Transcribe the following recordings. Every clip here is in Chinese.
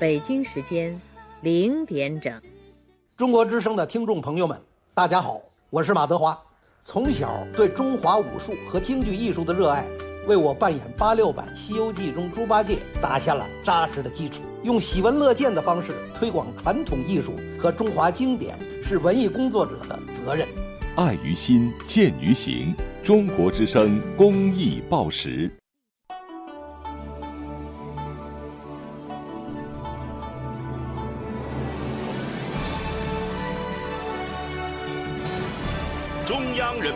北京时间零点整，中国之声的听众朋友们，大家好，我是马德华。从小对中华武术和京剧艺术的热爱，为我扮演八六版《西游记》中猪八戒打下了扎实的基础。用喜闻乐见的方式推广传统艺术和中华经典，是文艺工作者的责任。爱于心，见于行。中国之声公益报时。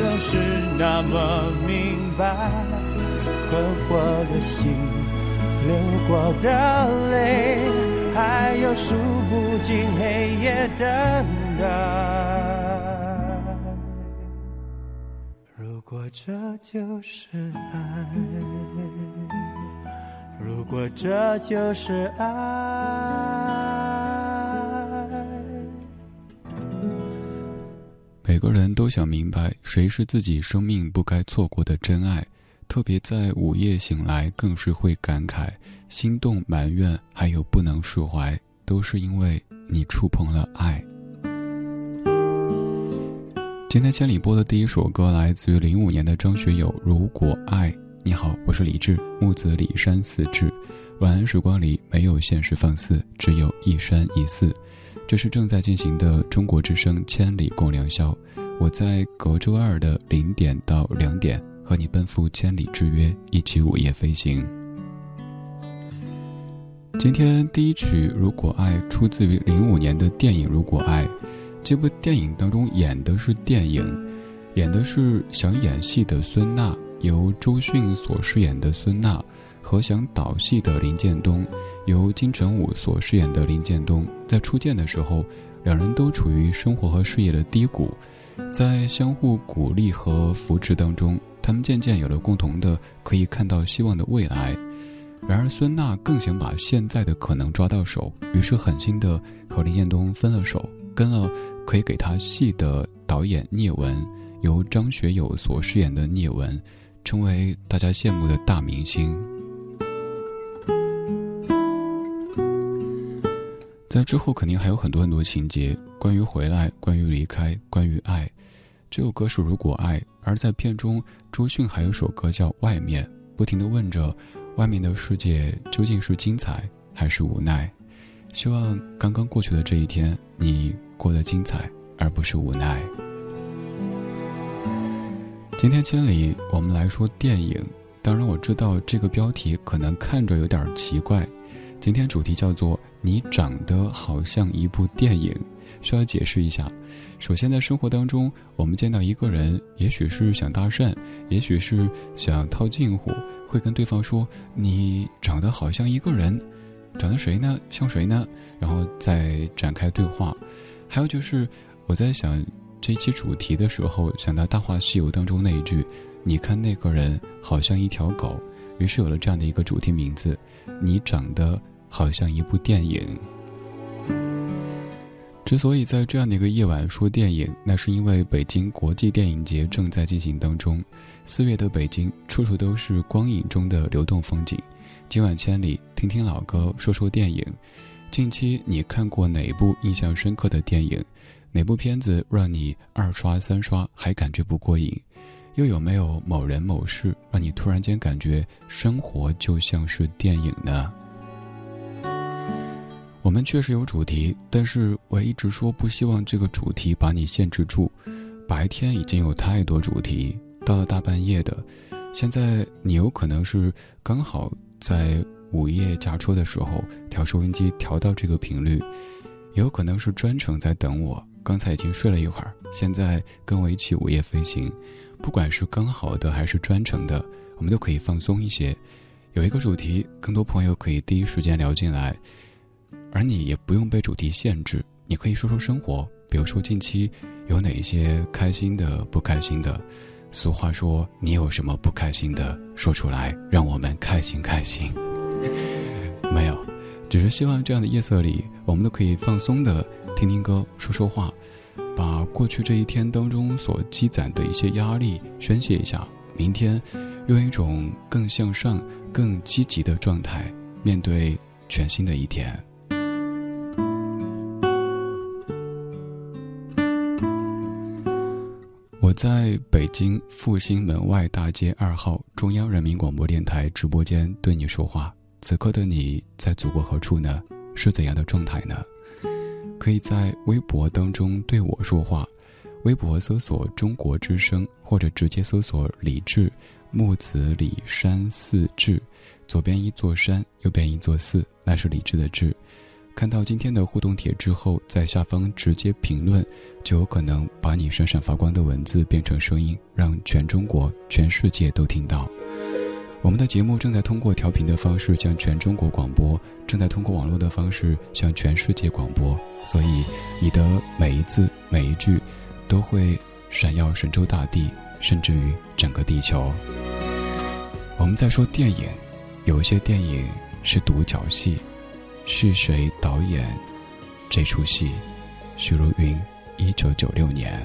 总是那么明白，困惑的心，流过的泪，还有数不尽黑夜等待。如果这就是爱，如果这就是爱。每个人都想明白谁是自己生命不该错过的真爱，特别在午夜醒来，更是会感慨、心动、埋怨，还有不能释怀，都是因为你触碰了爱。今天千里播的第一首歌来自于零五年的张学友《如果爱》。你好，我是李志，木子李山四志。晚安时光里没有现实放肆，只有一山一寺。这是正在进行的中国之声千里共良宵。我在隔周二的零点到两点和你奔赴千里之约，一起午夜飞行。今天第一曲《如果爱》出自于零五年的电影《如果爱》。这部电影当中演的是电影，演的是想演戏的孙娜，由周迅所饰演的孙娜，和想导戏的林建东，由金城武所饰演的林建东，在初见的时候，两人都处于生活和事业的低谷，在相互鼓励和扶持当中，他们渐渐有了共同的可以看到希望的未来。然而孙娜更想把现在的可能抓到手，于是狠心的和林建东分了手。跟了可以给他戏的导演聂文，由张学友所饰演的聂文，成为大家羡慕的大明星。在之后肯定还有很多很多情节，关于回来，关于离开，关于爱。这首歌是《如果爱》，而在片中，周迅还有首歌叫《外面》，不停的问着，外面的世界究竟是精彩还是无奈？希望刚刚过去的这一天，你。过得精彩，而不是无奈。今天千里，我们来说电影。当然，我知道这个标题可能看着有点奇怪。今天主题叫做“你长得好像一部电影”，需要解释一下。首先，在生活当中，我们见到一个人，也许是想搭讪，也许是想套近乎，会跟对方说：“你长得好像一个人，长得谁呢？像谁呢？”然后再展开对话。还有就是，我在想这一期主题的时候，想到《大话西游》当中那一句：“你看那个人好像一条狗。”于是有了这样的一个主题名字：“你长得好像一部电影。”之所以在这样的一个夜晚说电影，那是因为北京国际电影节正在进行当中。四月的北京，处处都是光影中的流动风景。今晚千里，听听老歌，说说电影。近期你看过哪一部印象深刻的电影？哪部片子让你二刷三刷还感觉不过瘾？又有没有某人某事让你突然间感觉生活就像是电影呢？我们确实有主题，但是我一直说不希望这个主题把你限制住。白天已经有太多主题，到了大半夜的，现在你有可能是刚好在。午夜驾车的时候，调收音机调到这个频率，也有可能是专程在等我。刚才已经睡了一会儿，现在跟我一起午夜飞行。不管是刚好的还是专程的，我们都可以放松一些。有一个主题，更多朋友可以第一时间聊进来，而你也不用被主题限制。你可以说说生活，比如说近期有哪一些开心的、不开心的。俗话说，你有什么不开心的，说出来，让我们开心开心。没有，只是希望这样的夜色里，我们都可以放松的听听歌、说说话，把过去这一天当中所积攒的一些压力宣泄一下。明天，用一种更向上、更积极的状态面对全新的一天。我在北京复兴门外大街二号中央人民广播电台直播间对你说话。此刻的你在祖国何处呢？是怎样的状态呢？可以在微博当中对我说话，微博搜索“中国之声”或者直接搜索“李志木子李山寺志”，左边一座山，右边一座寺，那是李志的志。看到今天的互动帖之后，在下方直接评论，就有可能把你闪闪发光的文字变成声音，让全中国、全世界都听到。我们的节目正在通过调频的方式向全中国广播，正在通过网络的方式向全世界广播，所以你的每一字每一句，都会闪耀神州大地，甚至于整个地球。我们在说电影，有一些电影是独角戏，是谁导演这出戏？许茹芸，一九九六年。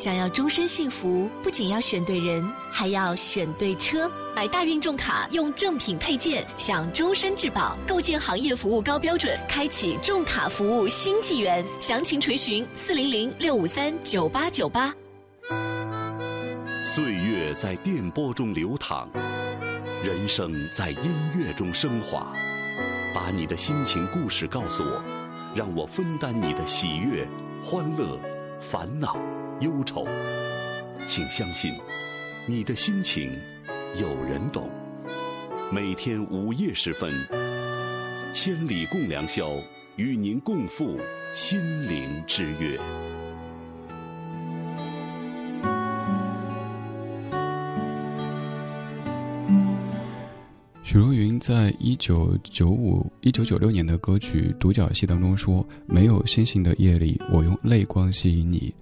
想要终身幸福，不仅要选对人，还要选对车。买大运重卡，用正品配件，享终身质保，构建行业服务高标准，开启重卡服务新纪元。详情垂询四零零六五三九八九八。岁月在电波中流淌，人生在音乐中升华。把你的心情故事告诉我，让我分担你的喜悦、欢乐、烦恼、忧愁。请相信，你的心情有人懂。每天午夜时分，千里共良宵，与您共赴心灵之约。许茹芸在一九九五、一九九六年的歌曲《独角戏》当中说：“没有星星的夜里，我用泪光吸引你。”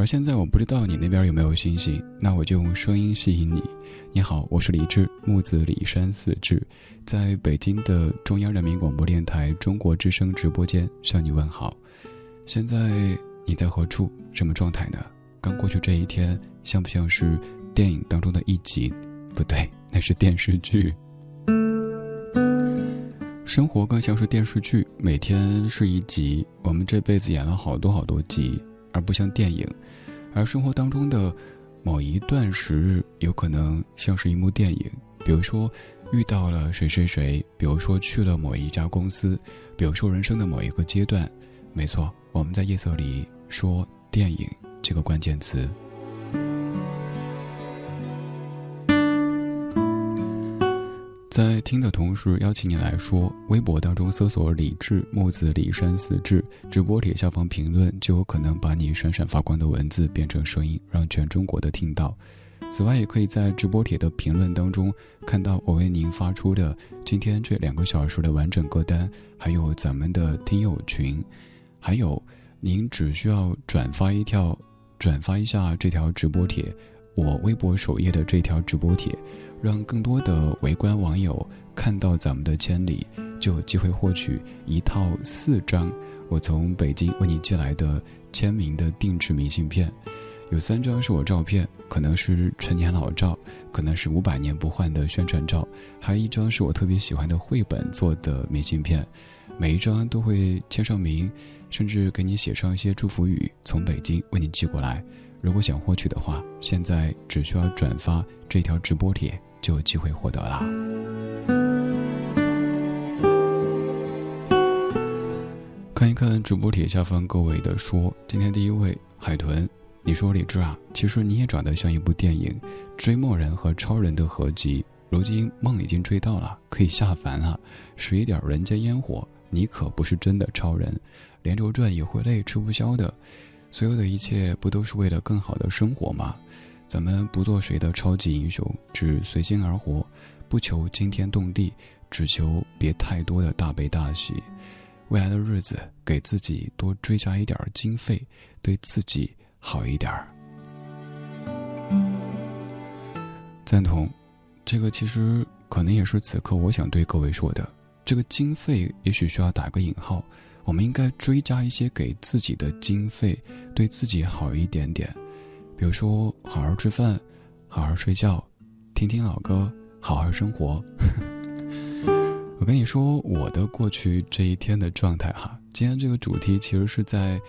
而现在我不知道你那边有没有星星，那我就用声音吸引你。你好，我是李志，木子李山四志，在北京的中央人民广播电台中国之声直播间向你问好。现在你在何处？什么状态呢？刚过去这一天，像不像是电影当中的一集？不对，那是电视剧。生活更像是电视剧，每天是一集。我们这辈子演了好多好多集，而不像电影。而生活当中的某一段时日，有可能像是一幕电影。比如说遇到了谁谁谁，比如说去了某一家公司，比如说人生的某一个阶段。没错，我们在夜色里说电影这个关键词。在听的同时，邀请你来说，微博当中搜索“李志木子李山四志”，直播帖下方评论，就有可能把你闪闪发光的文字变成声音，让全中国的听到。此外，也可以在直播帖的评论当中看到我为您发出的今天这两个小时的完整歌单，还有咱们的听友群，还有您只需要转发一条，转发一下这条直播帖，我微博首页的这条直播帖。让更多的围观网友看到咱们的千里，就有机会获取一套四张我从北京为你寄来的签名的定制明信片。有三张是我照片，可能是陈年老照，可能是五百年不换的宣传照，还有一张是我特别喜欢的绘本做的明信片。每一张都会签上名，甚至给你写上一些祝福语，从北京为你寄过来。如果想获取的话，现在只需要转发这条直播帖。就有机会获得了。看一看主播帖下方各位的说，今天第一位海豚，你说李志啊，其实你也长得像一部电影《追梦人》和超人的合集。如今梦已经追到了，可以下凡了，使一点人间烟火。你可不是真的超人，连轴转也会累，吃不消的。所有的一切不都是为了更好的生活吗？咱们不做谁的超级英雄，只随心而活，不求惊天动地，只求别太多的大悲大喜。未来的日子，给自己多追加一点经费，对自己好一点儿。赞同，这个其实可能也是此刻我想对各位说的。这个经费也许需要打个引号，我们应该追加一些给自己的经费，对自己好一点点。比如说，好好吃饭，好好睡觉，听听老歌，好好生活。我跟你说，我的过去这一天的状态哈。今天这个主题其实是在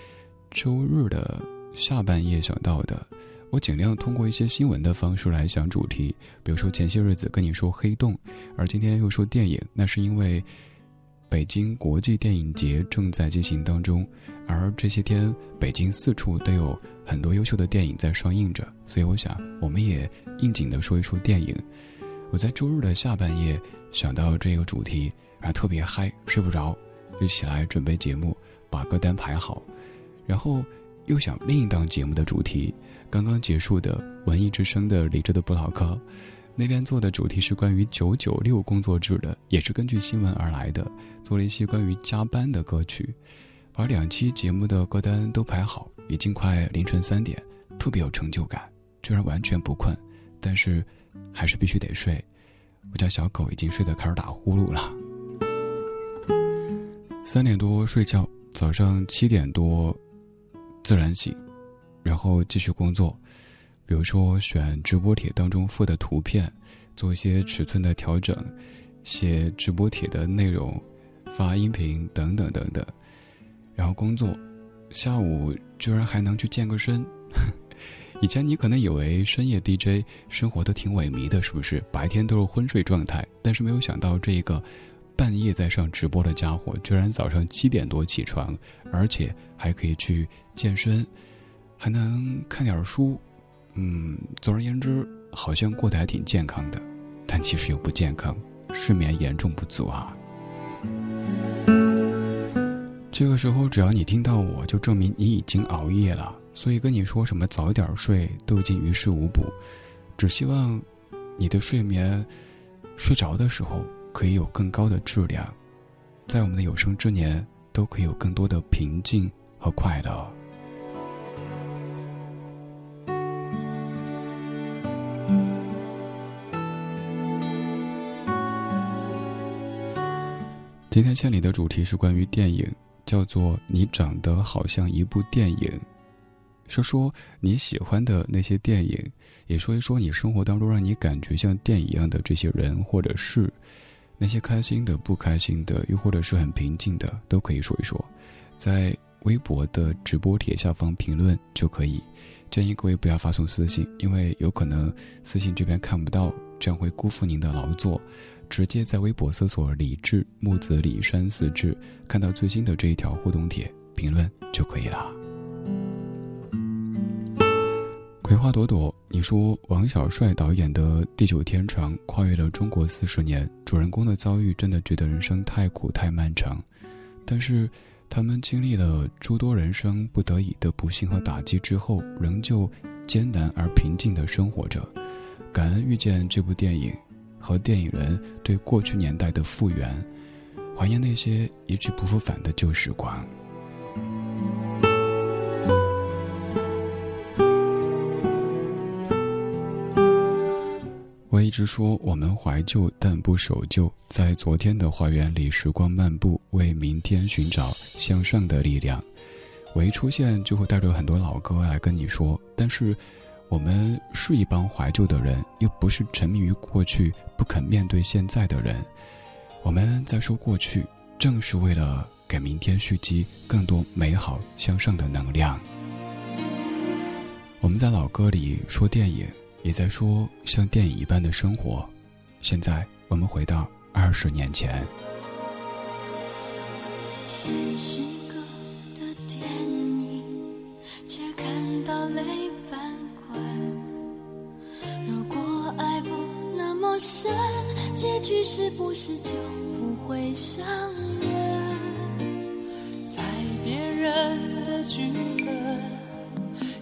周日的下半夜想到的。我尽量通过一些新闻的方式来想主题，比如说前些日子跟你说黑洞，而今天又说电影，那是因为。北京国际电影节正在进行当中，而这些天北京四处都有很多优秀的电影在上映着，所以我想我们也应景的说一说电影。我在周日的下半夜想到这个主题，然后特别嗨，睡不着，就起来准备节目，把歌单排好，然后又想另一档节目的主题，刚刚结束的文艺之声的李志的不老歌。那边做的主题是关于九九六工作制的，也是根据新闻而来的，做了一期关于加班的歌曲，把两期节目的歌单都排好，已经快凌晨三点，特别有成就感。虽然完全不困，但是还是必须得睡。我家小狗已经睡得开始打呼噜了。三点多睡觉，早上七点多自然醒，然后继续工作。比如说，选直播帖当中附的图片，做一些尺寸的调整，写直播帖的内容，发音频等等等等。然后工作，下午居然还能去健个身。以前你可能以为深夜 DJ 生活都挺萎靡的，是不是？白天都是昏睡状态，但是没有想到这个半夜在上直播的家伙，居然早上七点多起床，而且还可以去健身，还能看点书。嗯，总而言之，好像过得还挺健康的，但其实又不健康，睡眠严重不足啊。这个时候，只要你听到我，就证明你已经熬夜了。所以跟你说什么早一点睡，都已经于事无补。只希望你的睡眠，睡着的时候可以有更高的质量，在我们的有生之年，都可以有更多的平静和快乐。今天千里的主题是关于电影，叫做“你长得好像一部电影”。说说你喜欢的那些电影，也说一说你生活当中让你感觉像电影一样的这些人或者是那些开心的、不开心的，又或者是很平静的，都可以说一说。在微博的直播帖下方评论就可以。建议各位不要发送私信，因为有可能私信这边看不到，这样会辜负您的劳作。直接在微博搜索“李志木子李山四志”，看到最新的这一条互动帖评论就可以了。葵花朵朵，你说王小帅导演的《地久天长》跨越了中国四十年，主人公的遭遇真的觉得人生太苦太漫长，但是他们经历了诸多人生不得已的不幸和打击之后，仍旧艰难而平静的生活着。感恩遇见这部电影。和电影人对过去年代的复原，怀念那些一去不复返的旧时光。我一直说我们怀旧但不守旧，在昨天的花园里时光漫步，为明天寻找向上的力量。我一出现就会带着很多老歌来跟你说，但是。我们是一帮怀旧的人，又不是沉迷于过去不肯面对现在的人。我们在说过去，正是为了给明天蓄积更多美好向上的能量。我们在老歌里说电影，也在说像电影一般的生活。现在我们回到二十年前。陌生，结局是不是就不会相认？在别人的剧本，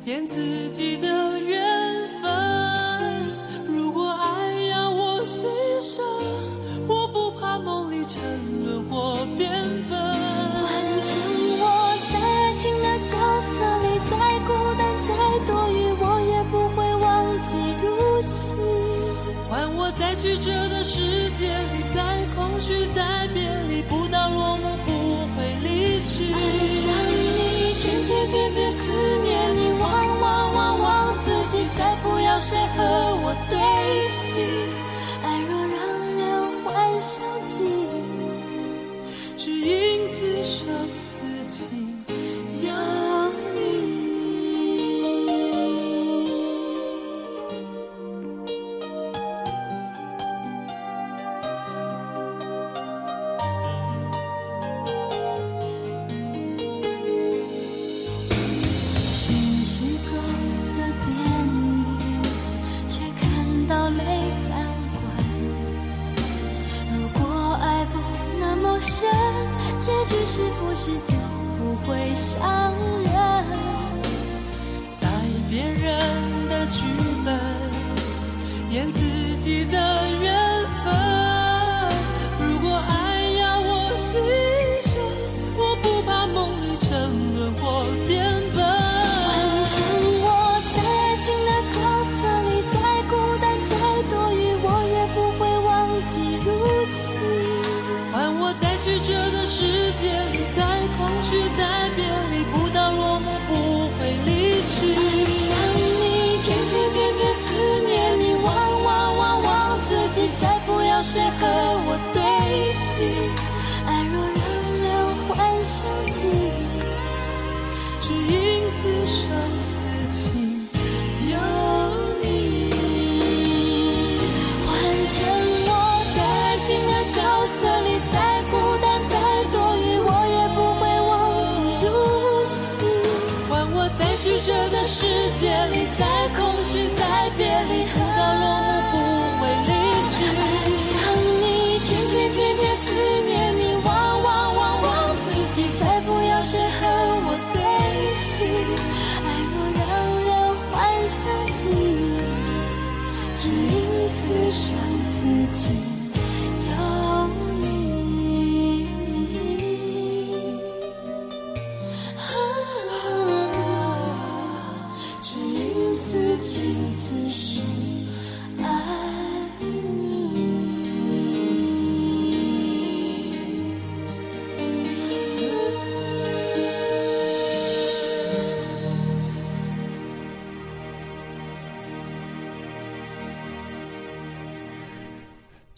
演自己的缘分。如果爱要我牺牲，我不怕梦里沉沦或变笨。曲折的世界里，在空虚，在别离，不到落幕不会离去。爱上你，天天天天思念你，忘忘忘忘自己，再不要谁和我对戏。爱若让人幻想记忆，只因此生。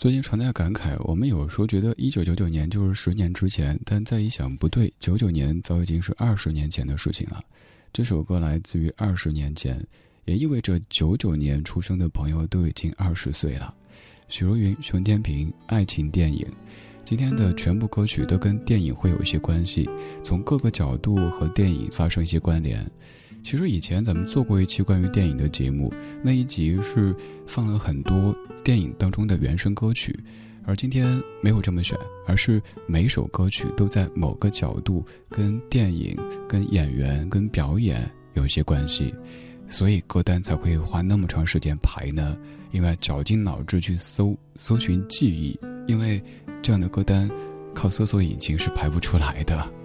最近常在感慨，我们有时候觉得一九九九年就是十年之前，但再一想不对，九九年早已经是二十年前的事情了。这首歌来自于二十年前，也意味着九九年出生的朋友都已经二十岁了。许茹芸、熊天平，爱情电影。今天的全部歌曲都跟电影会有一些关系，从各个角度和电影发生一些关联。其实以前咱们做过一期关于电影的节目，那一集是放了很多电影当中的原声歌曲，而今天没有这么选，而是每首歌曲都在某个角度跟电影、跟演员、跟表演有一些关系，所以歌单才会花那么长时间排呢。因为绞尽脑汁去搜搜寻记忆，因为这样的歌单靠搜索引擎是排不出来的。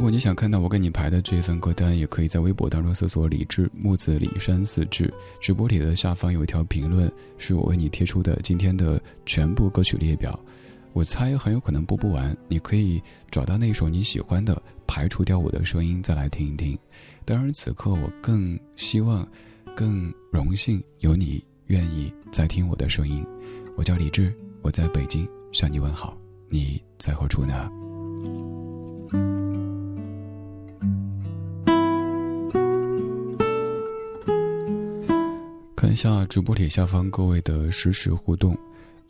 如果你想看到我给你排的这份歌单，也可以在微博当中搜索“李志木子李山四志”。直播里的下方有一条评论，是我为你贴出的今天的全部歌曲列表。我猜很有可能播不完，你可以找到那首你喜欢的，排除掉我的声音，再来听一听。当然，此刻我更希望、更荣幸有你愿意再听我的声音。我叫李志，我在北京向你问好。你在何处呢？看一下直播帖下方各位的实时互动。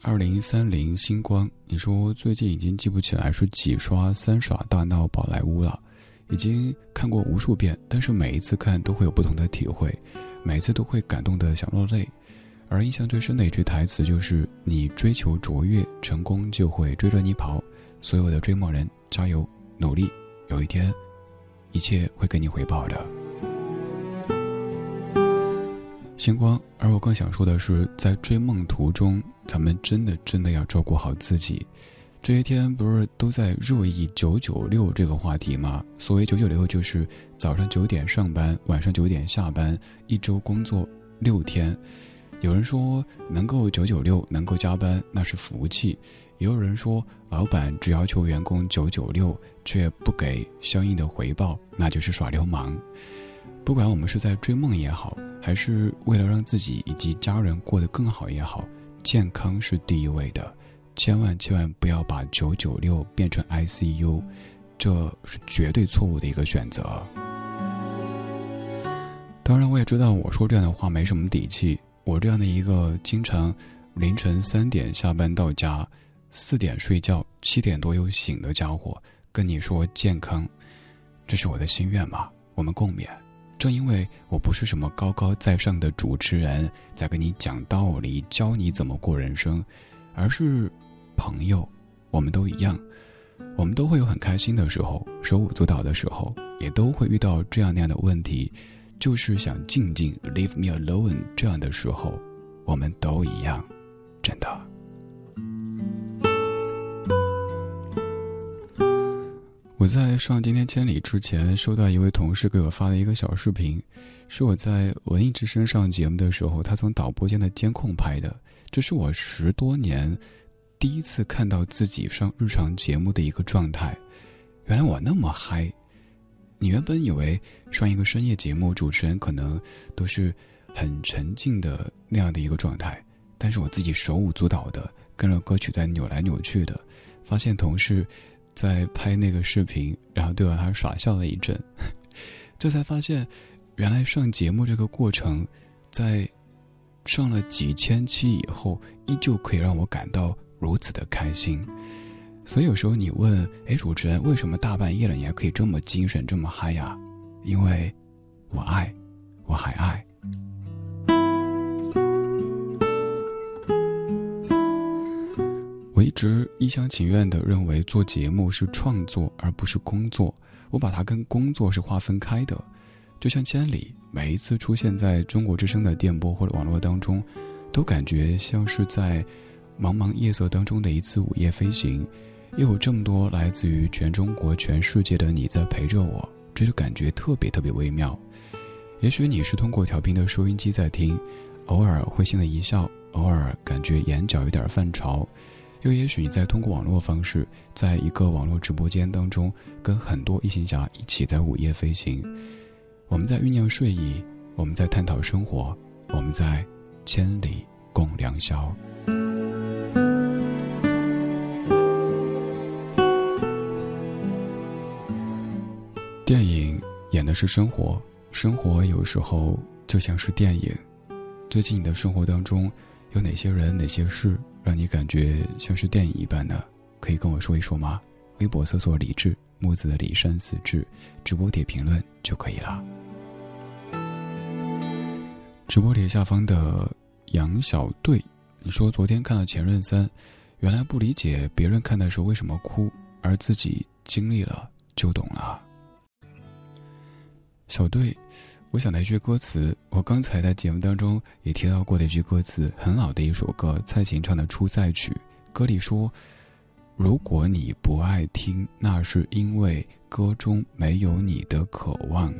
二零三零星光，你说最近已经记不起来是几刷三耍大闹宝莱坞了，已经看过无数遍，但是每一次看都会有不同的体会，每次都会感动的想落泪。而印象最深的一句台词就是：“你追求卓越，成功就会追着你跑。”所有的追梦人，加油努力，有一天，一切会给你回报的。星光，而我更想说的是，在追梦途中，咱们真的真的要照顾好自己。这些天不是都在热议“九九六”这个话题吗？所谓“九九六”，就是早上九点上班，晚上九点下班，一周工作六天。有人说，能够九九六，能够加班，那是福气；也有人说，老板只要求员工九九六，却不给相应的回报，那就是耍流氓。不管我们是在追梦也好，还是为了让自己以及家人过得更好也好，健康是第一位的，千万千万不要把九九六变成 ICU，这是绝对错误的一个选择。当然，我也知道我说这样的话没什么底气，我这样的一个经常凌晨三点下班到家，四点睡觉，七点多又醒的家伙，跟你说健康，这是我的心愿嘛？我们共勉。正因为我不是什么高高在上的主持人，在跟你讲道理、教你怎么过人生，而是朋友，我们都一样，我们都会有很开心的时候，手舞足蹈的时候，也都会遇到这样那样的问题，就是想静静 leave me alone 这样的时候，我们都一样，真的。我在上今天千里之前，收到一位同事给我发的一个小视频，是我在文艺之声上节目的时候，他从导播间的监控拍的。这是我十多年第一次看到自己上日常节目的一个状态。原来我那么嗨！你原本以为上一个深夜节目，主持人可能都是很沉静的那样的一个状态，但是我自己手舞足蹈的跟着歌曲在扭来扭去的，发现同事。在拍那个视频，然后对着他耍笑了一阵，这才发现，原来上节目这个过程，在上了几千期以后，依旧可以让我感到如此的开心。所以有时候你问，哎，主持人为什么大半夜了你还可以这么精神这么嗨呀？因为，我爱，我还爱。我一直一厢情愿地认为做节目是创作而不是工作，我把它跟工作是划分开的。就像千里每一次出现在中国之声的电波或者网络当中，都感觉像是在茫茫夜色当中的一次午夜飞行，又有这么多来自于全中国、全世界的你在陪着我，这就感觉特别特别微妙。也许你是通过调频的收音机在听，偶尔会心的一笑，偶尔感觉眼角有点泛潮。又也许你在通过网络方式，在一个网络直播间当中，跟很多异行侠一起在午夜飞行。我们在酝酿睡意，我们在探讨生活，我们在千里共良宵。电影演的是生活，生活有时候就像是电影。最近你的生活当中，有哪些人、哪些事让你感觉像是电影一般的？可以跟我说一说吗？微博搜索“李志木子的李山四志”，直播帖评论就可以了。直播帖下方的杨小队，你说昨天看了《前任三》，原来不理解别人看的时候为什么哭，而自己经历了就懂了。小队，我想到一句歌词，我刚才在节目当中也提到过的一句歌词，很老的一首歌，蔡琴唱的《出塞曲》，歌里说：“如果你不爱听，那是因为歌中没有你的渴望。”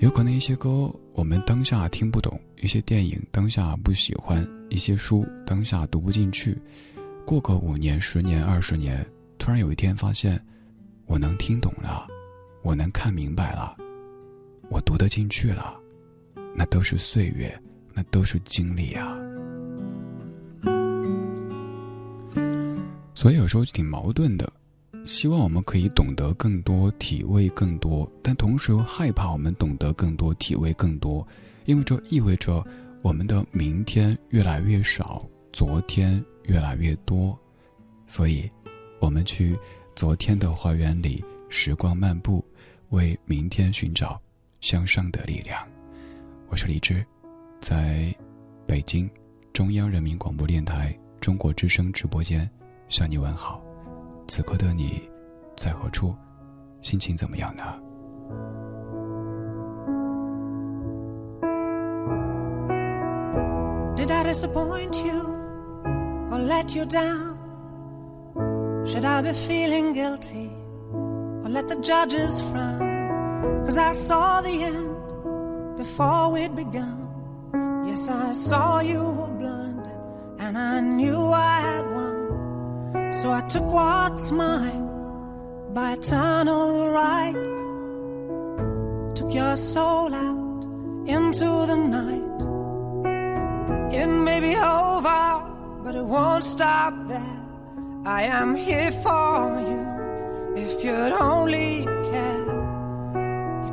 有可能一些歌我们当下听不懂，一些电影当下不喜欢，一些书当下读不进去，过个五年、十年、二十年，突然有一天发现，我能听懂了，我能看明白了。我读得进去了，那都是岁月，那都是经历啊。所以有时候挺矛盾的，希望我们可以懂得更多，体味更多，但同时又害怕我们懂得更多，体味更多，因为这意味着我们的明天越来越少，昨天越来越多。所以，我们去昨天的花园里时光漫步，为明天寻找。向上的力量，我是李志，在北京中央人民广播电台中国之声直播间向你问好。此刻的你在何处？心情怎么样呢？Did I disappoint you or let you down? Should I be feeling guilty or let the judges frown? Cause I saw the end before we'd begun. Yes, I saw you were blinded, and I knew I had won. So I took what's mine by eternal right. Took your soul out into the night. It may be over, but it won't stop there. I am here for you if you'd only care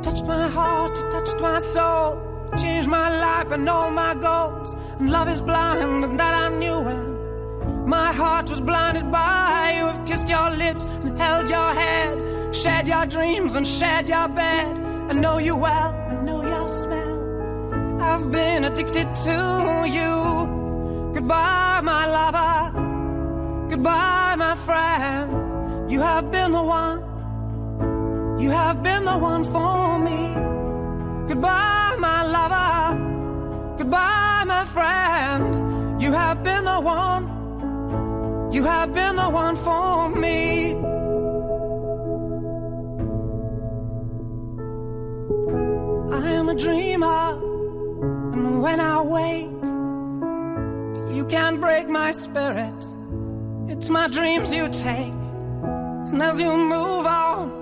touched my heart, it touched my soul, it changed my life and all my goals. And love is blind, and that I knew when my heart was blinded by you. Have kissed your lips and held your head, shared your dreams and shared your bed. I know you well, I know your smell. I've been addicted to you. Goodbye, my lover. Goodbye, my friend. You have been the one you have been the one for me. Goodbye, my lover. Goodbye, my friend. You have been the one. You have been the one for me. I am a dreamer, and when I wake, you can't break my spirit. It's my dreams you take, and as you move on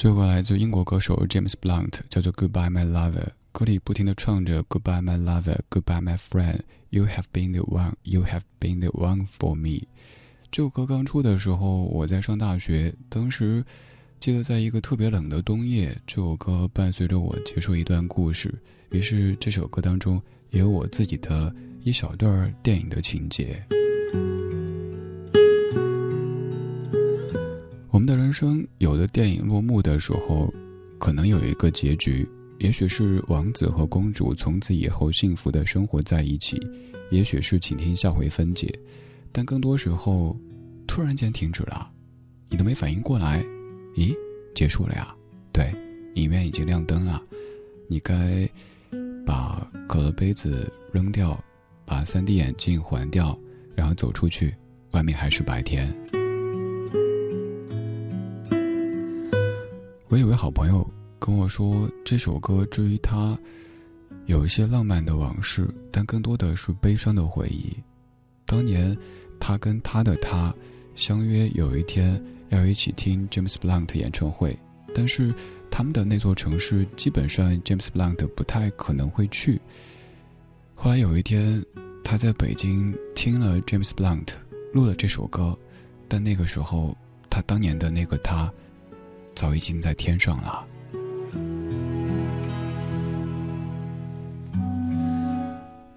这首歌来自英国歌手 James Blunt，叫做《Goodbye My Lover》。歌里不停地唱着 “Goodbye My Lover, Goodbye My Friend, You have been the one, You have been the one for me”。这首歌刚出的时候，我在上大学，当时记得在一个特别冷的冬夜，这首歌伴随着我结束一段故事。于是这首歌当中也有我自己的一小段电影的情节。的人生，有的电影落幕的时候，可能有一个结局，也许是王子和公主从此以后幸福的生活在一起，也许是请听下回分解。但更多时候，突然间停止了，你都没反应过来，咦，结束了呀？对，影院已经亮灯了，你该把可乐杯子扔掉，把 3D 眼镜还掉，然后走出去，外面还是白天。我有位好朋友跟我说，这首歌至于他有一些浪漫的往事，但更多的是悲伤的回忆。当年他跟他的他相约有一天要一起听 James Blunt 演唱会，但是他们的那座城市基本上 James Blunt 不太可能会去。后来有一天，他在北京听了 James Blunt 录了这首歌，但那个时候他当年的那个他。早已经在天上了。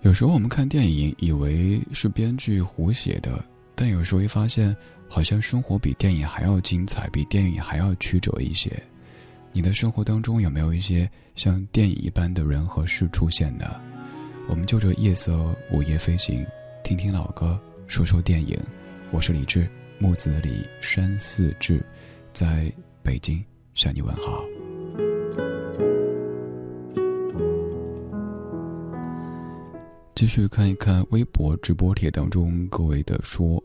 有时候我们看电影，以为是编剧胡写的，但有时候一发现，好像生活比电影还要精彩，比电影还要曲折一些。你的生活当中有没有一些像电影一般的人和事出现呢？我们就着夜色午夜飞行，听听老歌，说说电影。我是李志，木子李山寺志，在。北京向你问好。继续看一看微博直播帖当中各位的说，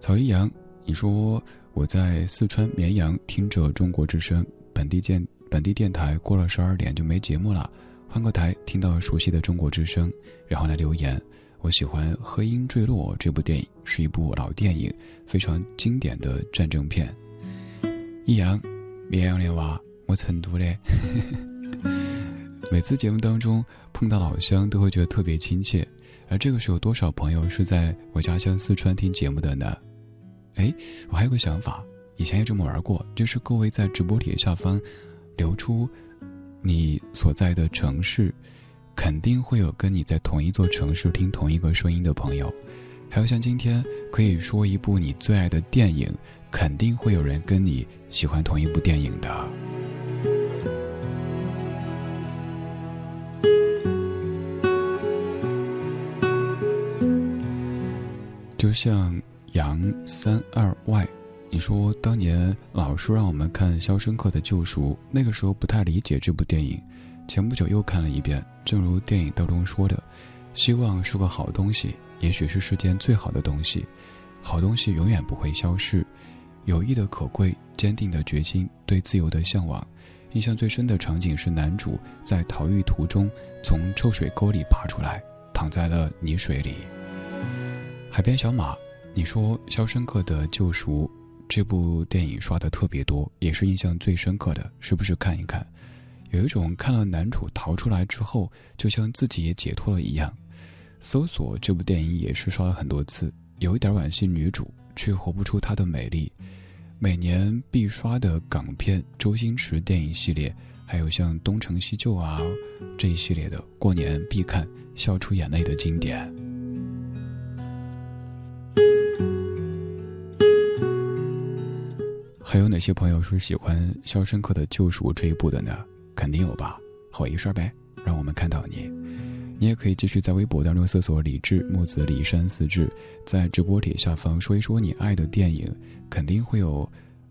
曹一阳，你说我在四川绵阳听着中国之声本地电本地电台，过了十二点就没节目了，换个台听到熟悉的中国之声，然后来留言。我喜欢《黑鹰坠落》这部电影，是一部老电影，非常经典的战争片。易阳，绵阳的娃，我成都的。每次节目当中碰到老乡，都会觉得特别亲切。而这个时候，多少朋友是在我家乡四川听节目的呢？哎，我还有个想法，以前也这么玩过，就是各位在直播帖下方留出你所在的城市，肯定会有跟你在同一座城市听同一个声音的朋友。还有像今天可以说一部你最爱的电影。肯定会有人跟你喜欢同一部电影的。就像杨三二 Y，你说当年老师让我们看《肖申克的救赎》，那个时候不太理解这部电影，前不久又看了一遍。正如电影当中说的，希望是个好东西，也许是世间最好的东西，好东西永远不会消逝。友谊的可贵，坚定的决心，对自由的向往。印象最深的场景是男主在逃狱途中从臭水沟里爬出来，躺在了泥水里。海边小马，你说《肖申克的救赎》这部电影刷的特别多，也是印象最深刻的，是不是看一看？有一种看了男主逃出来之后，就像自己也解脱了一样。搜索这部电影也是刷了很多次，有一点惋惜女主，却活不出她的美丽。每年必刷的港片周星驰电影系列还有像东成西就啊这一系列的过年必看笑出眼泪的经典。还有哪些朋友是喜欢肖申克的救赎这一部的呢？肯定有吧。吼一声呗让我们看到你。你也可以继续在微博当中搜索“李志木子李山四志”，在直播帖下方说一说你爱的电影，肯定会有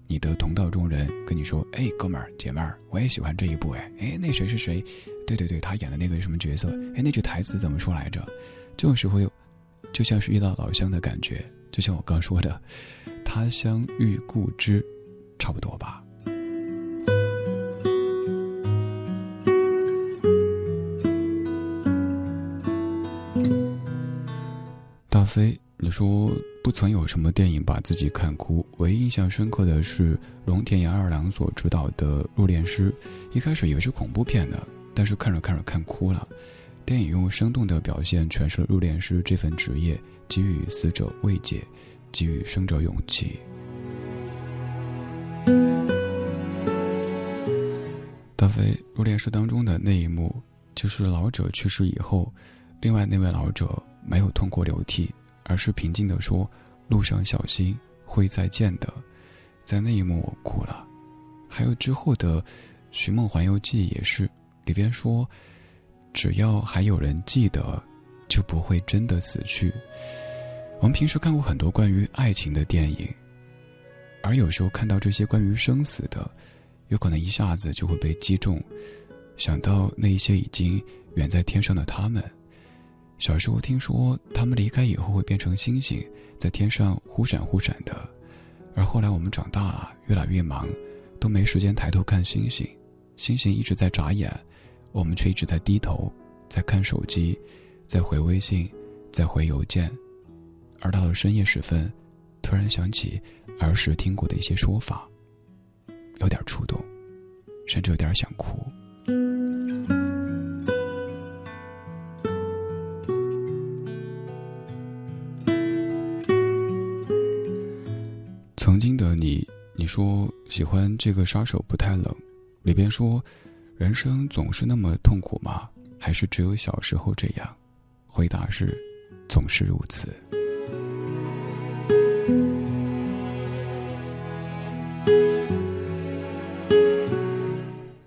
你的同道中人跟你说：“哎，哥们儿姐妹儿，我也喜欢这一部哎，哎，那谁是谁？对对对，他演的那个什么角色？哎，那句台词怎么说来着？”这种时候，就像是遇到老乡的感觉，就像我刚说的，“他乡遇故知”，差不多吧。飞，你说不曾有什么电影把自己看哭，唯一印象深刻的是龙田洋二郎所执导的《入殓师》，一开始以为是恐怖片呢，但是看着看着看哭了。电影用生动的表现诠释了入殓师这份职业，给予死者慰藉，给予生者勇气。大飞，《入殓师》当中的那一幕，就是老者去世以后，另外那位老者。没有痛哭流涕，而是平静地说：“路上小心，会再见的。”在那一幕，我哭了。还有之后的《寻梦环游记》也是，里边说：“只要还有人记得，就不会真的死去。”我们平时看过很多关于爱情的电影，而有时候看到这些关于生死的，有可能一下子就会被击中，想到那一些已经远在天上的他们。小时候听说他们离开以后会变成星星，在天上忽闪忽闪的，而后来我们长大了，越来越忙，都没时间抬头看星星，星星一直在眨眼，我们却一直在低头，在看手机，在回微信，在回邮件，而到了深夜时分，突然想起儿时听过的一些说法，有点触动，甚至有点想哭。曾经的你，你说喜欢这个杀手不太冷，里边说，人生总是那么痛苦吗？还是只有小时候这样？回答是，总是如此。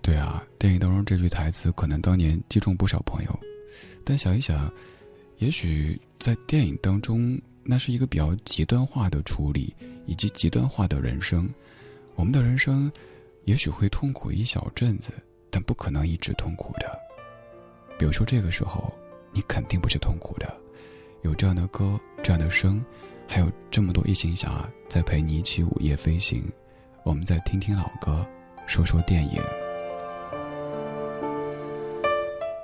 对啊，电影当中这句台词可能当年击中不少朋友，但想一想，也许在电影当中。那是一个比较极端化的处理，以及极端化的人生。我们的人生，也许会痛苦一小阵子，但不可能一直痛苦的。比如说这个时候，你肯定不是痛苦的。有这样的歌，这样的声，还有这么多异行侠在陪你一起午夜飞行。我们再听听老歌，说说电影，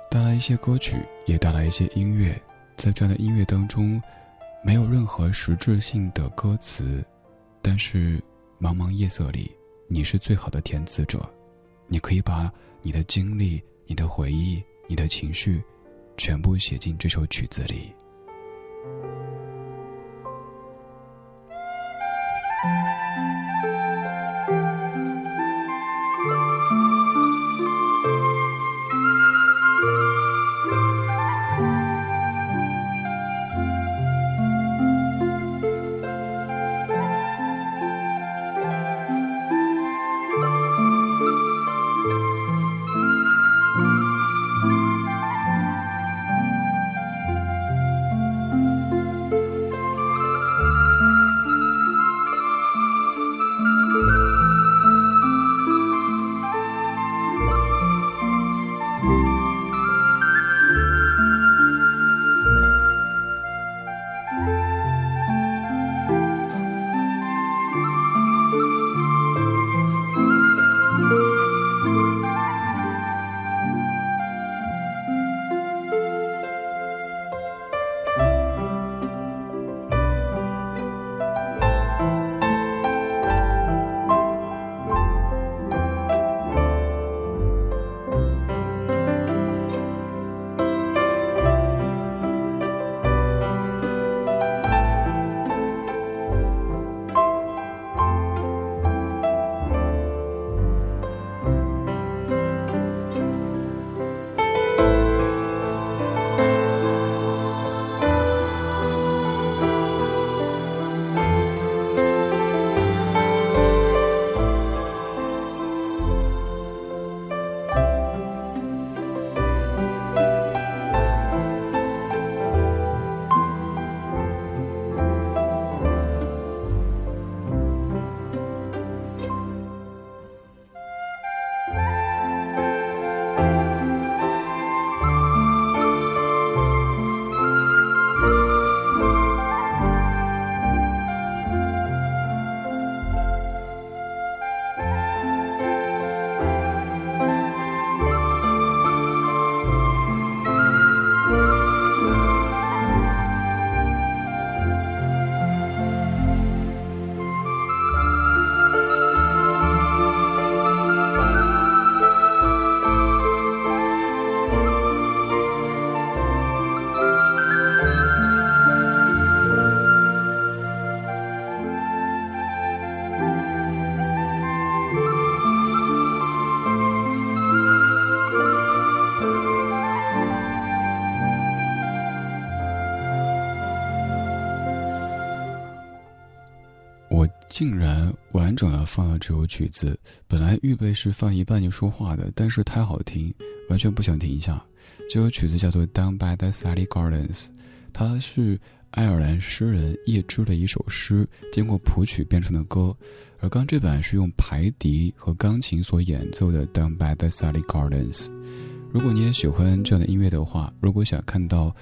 带来一些歌曲，也带来一些音乐，在这样的音乐当中。没有任何实质性的歌词但是茫茫夜色里你是最好的填词者。你可以把你的经历你的回忆你的情绪全部写进这首曲子里。竟然完整的放了这首曲子。本来预备是放一半就说话的，但是太好听，完全不想停下。这首曲子叫做《Down by the Sally Gardens》，它是爱尔兰诗人叶芝的一首诗，经过谱曲变成的歌。而刚这版是用排笛和钢琴所演奏的《Down by the Sally Gardens》。如果你也喜欢这样的音乐的话，如果想看到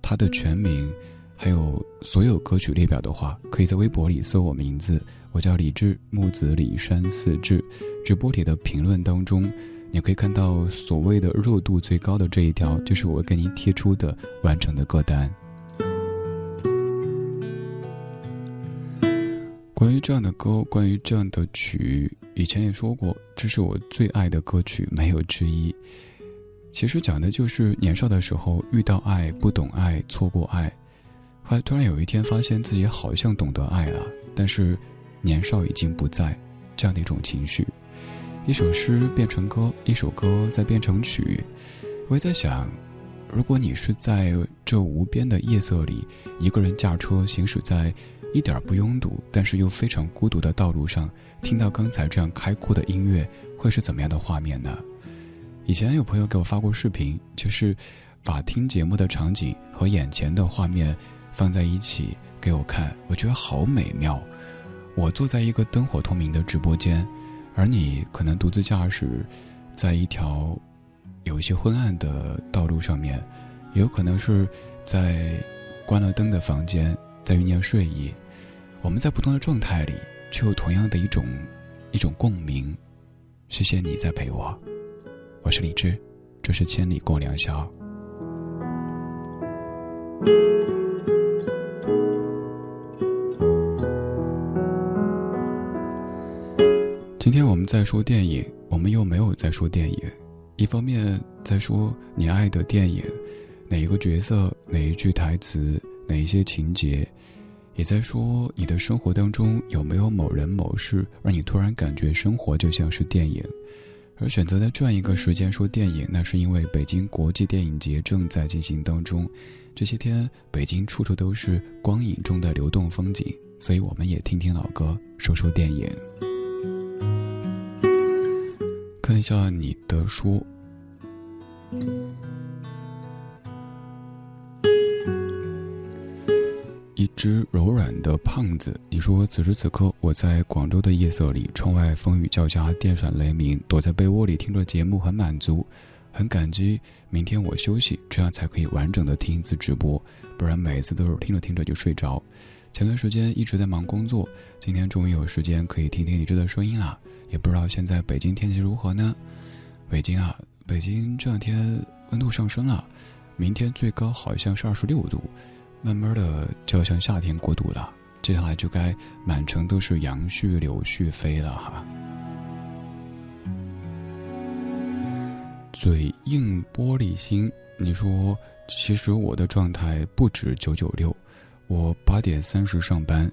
它的全名。还有所有歌曲列表的话，可以在微博里搜我名字，我叫李志，木子李山四志。直播里的评论当中，你可以看到所谓的热度最高的这一条，就是我给您贴出的完整的歌单。关于这样的歌，关于这样的曲，以前也说过，这是我最爱的歌曲，没有之一。其实讲的就是年少的时候遇到爱，不懂爱，错过爱。后来突然有一天，发现自己好像懂得爱了，但是年少已经不在，这样的一种情绪。一首诗变成歌，一首歌再变成曲。我也在想，如果你是在这无边的夜色里，一个人驾车行驶在一点不拥堵，但是又非常孤独的道路上，听到刚才这样开阔的音乐，会是怎么样的画面呢？以前有朋友给我发过视频，就是把听节目的场景和眼前的画面。放在一起给我看，我觉得好美妙。我坐在一个灯火通明的直播间，而你可能独自驾驶，在一条有一些昏暗的道路上面，也有可能是在关了灯的房间，在酝酿睡意。我们在不同的状态里，却有同样的一种一种共鸣。谢谢你在陪我，我是李志，这是千里共良宵。今天我们在说电影，我们又没有在说电影。一方面在说你爱的电影，哪一个角色，哪一句台词，哪一些情节，也在说你的生活当中有没有某人某事，让你突然感觉生活就像是电影。而选择在这样一个时间说电影，那是因为北京国际电影节正在进行当中。这些天北京处处都是光影中的流动风景，所以我们也听听老歌，说说电影。看一下你的书。一只柔软的胖子，你说此时此刻我在广州的夜色里，窗外风雨交加，电闪雷鸣，躲在被窝里听着节目，很满足，很感激。明天我休息，这样才可以完整的听一次直播，不然每次都是听着听着就睡着。前段时间一直在忙工作，今天终于有时间可以听听李志的声音了。也不知道现在北京天气如何呢？北京啊，北京这两天温度上升了，明天最高好像是二十六度，慢慢的就要向夏天过渡了。接下来就该满城都是杨絮柳絮飞了哈。嘴硬玻璃心，你说其实我的状态不止九九六，我八点三十上班，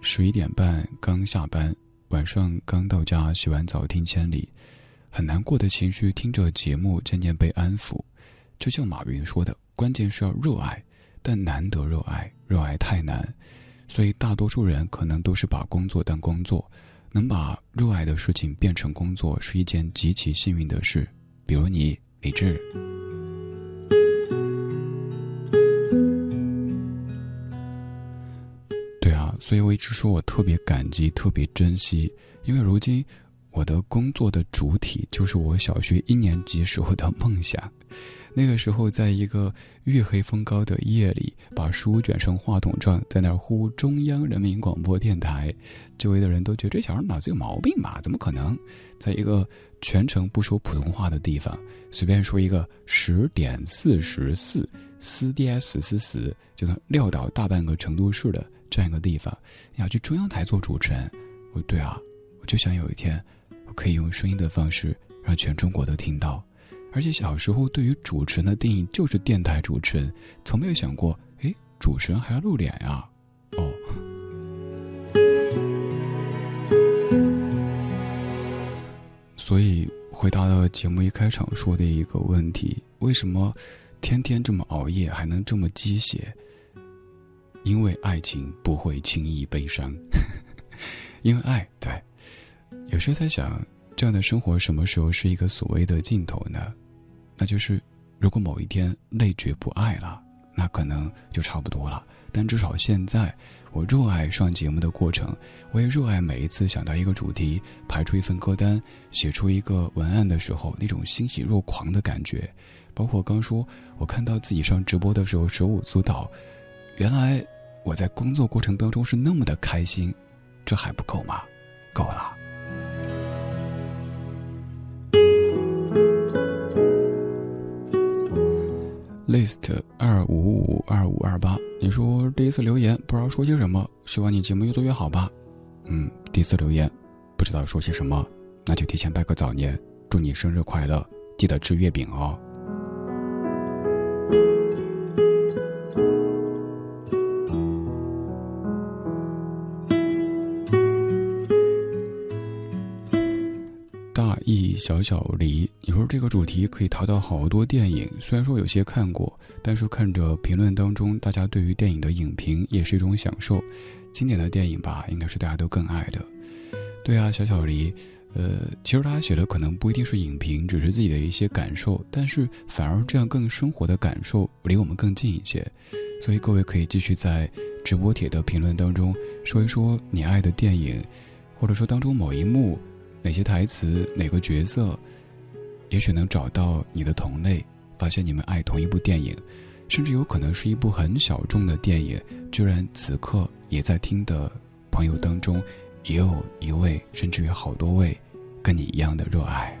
十一点半刚下班。晚上刚到家，洗完澡听千里，很难过的情绪听着节目渐渐被安抚。就像马云说的，关键是要热爱，但难得热爱，热爱太难，所以大多数人可能都是把工作当工作。能把热爱的事情变成工作，是一件极其幸运的事。比如你，李志。所以我一直说我特别感激，特别珍惜，因为如今我的工作的主体就是我小学一年级时候的梦想。那个时候，在一个月黑风高的夜里，把书卷成话筒状，在那儿呼中央人民广播电台，周围的人都觉得这小孩脑子有毛病吧？怎么可能，在一个全程不说普通话的地方，随便说一个十点四十四，四点四四四，就能撂倒大半个成都市的。这样一个地方，你要去中央台做主持人，哦，对啊，我就想有一天，我可以用声音的方式让全中国都听到。而且小时候对于主持人的定义就是电台主持人，从没有想过，哎，主持人还要露脸呀？哦。所以回答了节目一开场说的一个问题：为什么天天这么熬夜还能这么鸡血？因为爱情不会轻易悲伤，因为爱，对。有时候在想，这样的生活什么时候是一个所谓的尽头呢？那就是，如果某一天累觉不爱了，那可能就差不多了。但至少现在，我热爱上节目的过程，我也热爱每一次想到一个主题，排出一份歌单，写出一个文案的时候那种欣喜若狂的感觉。包括刚说，我看到自己上直播的时候手舞足蹈，原来我在工作过程当中是那么的开心，这还不够吗？够了。list 二五五二五二八，你说第一次留言不知道说些什么，希望你节目越做越好吧。嗯，第一次留言，不知道说些什么，那就提前拜个早年，祝你生日快乐，记得吃月饼哦。小小离，你说这个主题可以淘到好多电影，虽然说有些看过，但是看着评论当中大家对于电影的影评也是一种享受。经典的电影吧，应该是大家都更爱的。对啊，小小离，呃，其实大家写的可能不一定是影评，只是自己的一些感受，但是反而这样更生活的感受离我们更近一些。所以各位可以继续在直播帖的评论当中说一说你爱的电影，或者说当中某一幕。哪些台词，哪个角色，也许能找到你的同类，发现你们爱同一部电影，甚至有可能是一部很小众的电影，居然此刻也在听的朋友当中，也有一位，甚至于好多位，跟你一样的热爱。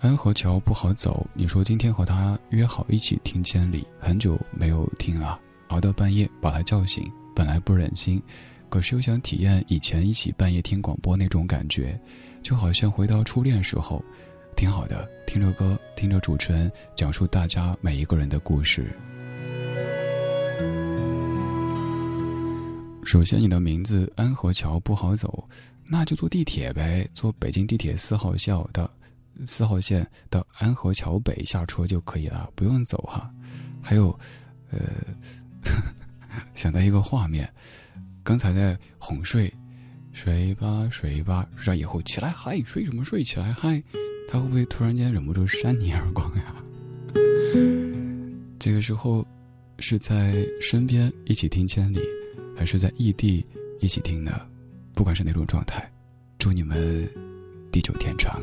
安河桥不好走，你说今天和他约好一起听千里，很久没有听了，熬到半夜把他叫醒，本来不忍心。可是又想体验以前一起半夜听广播那种感觉，就好像回到初恋时候，挺好的。听着歌，听着主持人讲述大家每一个人的故事。首先，你的名字安河桥不好走，那就坐地铁呗，坐北京地铁四号线到四号线到安河桥北下车就可以了，不用走哈。还有，呃，想到一个画面。刚才在哄睡，睡吧睡吧，睡着以后起来嗨，睡什么睡？起来嗨，他会不会突然间忍不住扇你耳光呀？这个时候，是在身边一起听千里，还是在异地一起听呢？不管是哪种状态，祝你们地久天长。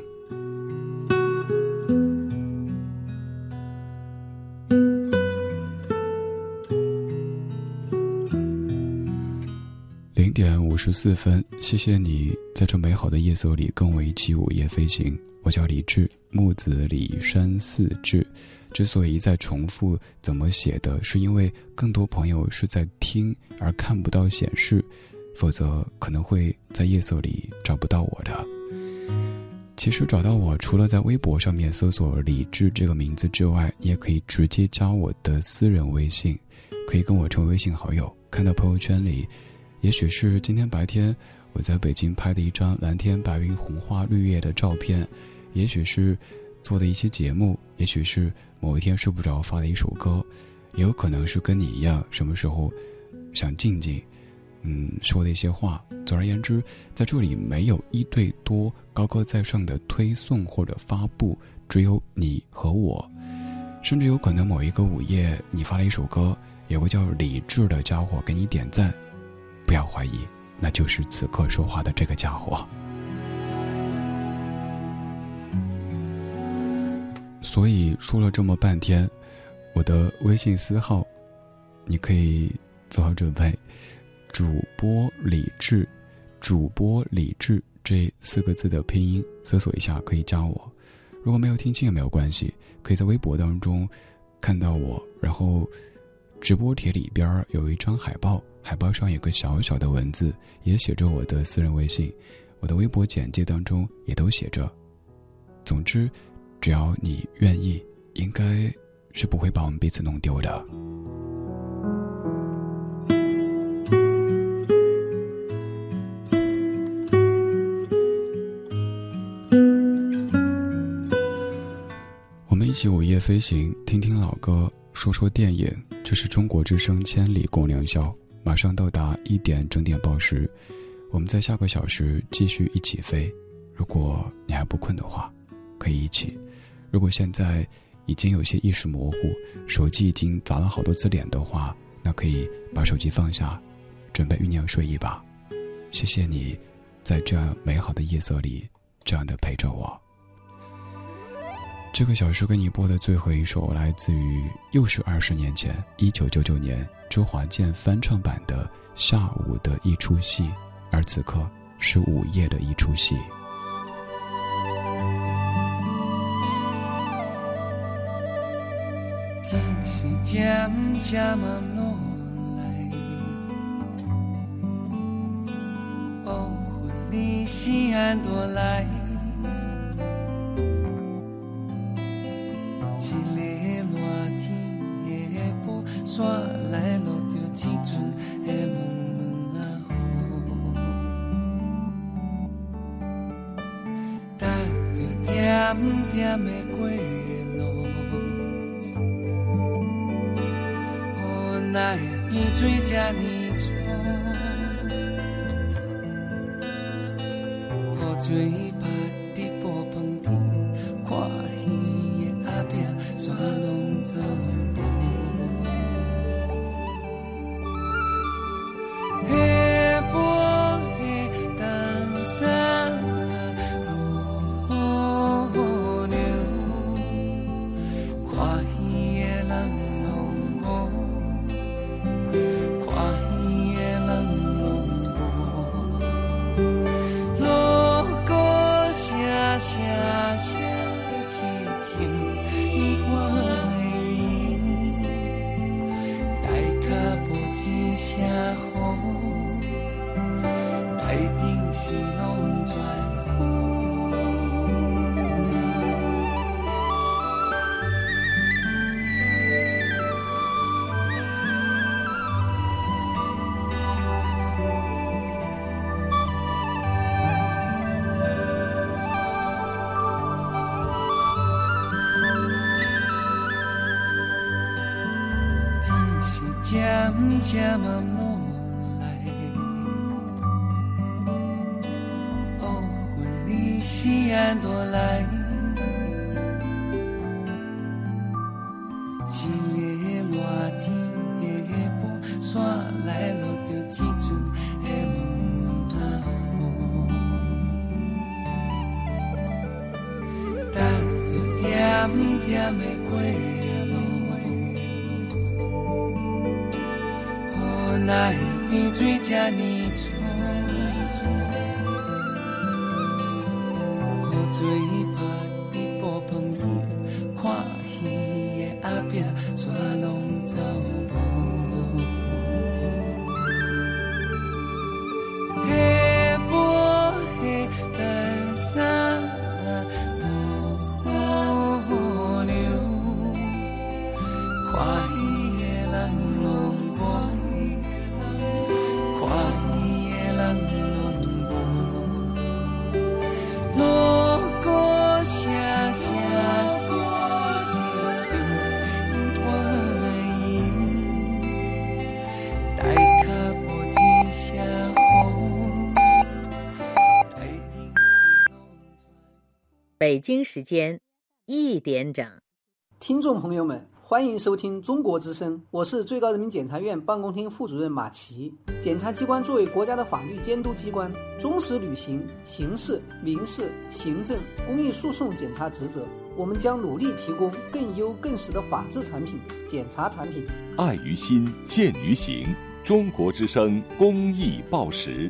零点五十四分，谢谢你在这美好的夜色里跟我一起午夜飞行。我叫李志，木子李山四志。之所以一再重复怎么写的，是因为更多朋友是在听而看不到显示，否则可能会在夜色里找不到我的。其实找到我，除了在微博上面搜索李志这个名字之外，你也可以直接加我的私人微信，可以跟我成为微信好友。看到朋友圈里。也许是今天白天我在北京拍的一张蓝天白云红花绿叶的照片，也许是做的一期节目，也许是某一天睡不着发的一首歌，也有可能是跟你一样，什么时候想静静，嗯，说的一些话。总而言之，在这里没有一对多高高在上的推送或者发布，只有你和我，甚至有可能某一个午夜你发了一首歌，有个叫李志的家伙给你点赞。不要怀疑，那就是此刻说话的这个家伙。所以说了这么半天，我的微信私号，你可以做好准备。主播李智，主播李智这四个字的拼音，搜索一下可以加我。如果没有听清也没有关系，可以在微博当中看到我，然后直播帖里边有一张海报。海报上有个小小的文字，也写着我的私人微信，我的微博简介当中也都写着。总之，只要你愿意，应该是不会把我们彼此弄丢的。我们一起午夜飞行，听听老歌，说说电影。这是中国之声《千里共良宵》。马上到达一点整点报时，我们在下个小时继续一起飞。如果你还不困的话，可以一起；如果现在已经有些意识模糊，手机已经砸了好多次脸的话，那可以把手机放下，准备酝酿睡意吧。谢谢你，在这样美好的夜色里，这样的陪着我。这个小时给你播的最后一首，来自于又是二十年前，一九九九年周华健翻唱版的《下午的一出戏》，而此刻是午夜的一出戏。是渐渐慢落来，乌云你是安多来？一个热天的布线来落着一阵的蒙蒙啊雨，踏你追加你渐渐北京时间一点整。听众朋友们，欢迎收听中国之声，我是最高人民检察院办公厅副主任马奇。检察机关作为国家的法律监督机关，忠实履行刑事、民事、行政、公益诉讼检察职责。我们将努力提供更优更实的法治产品、检察产品。爱于心，见于行。中国之声公益报时。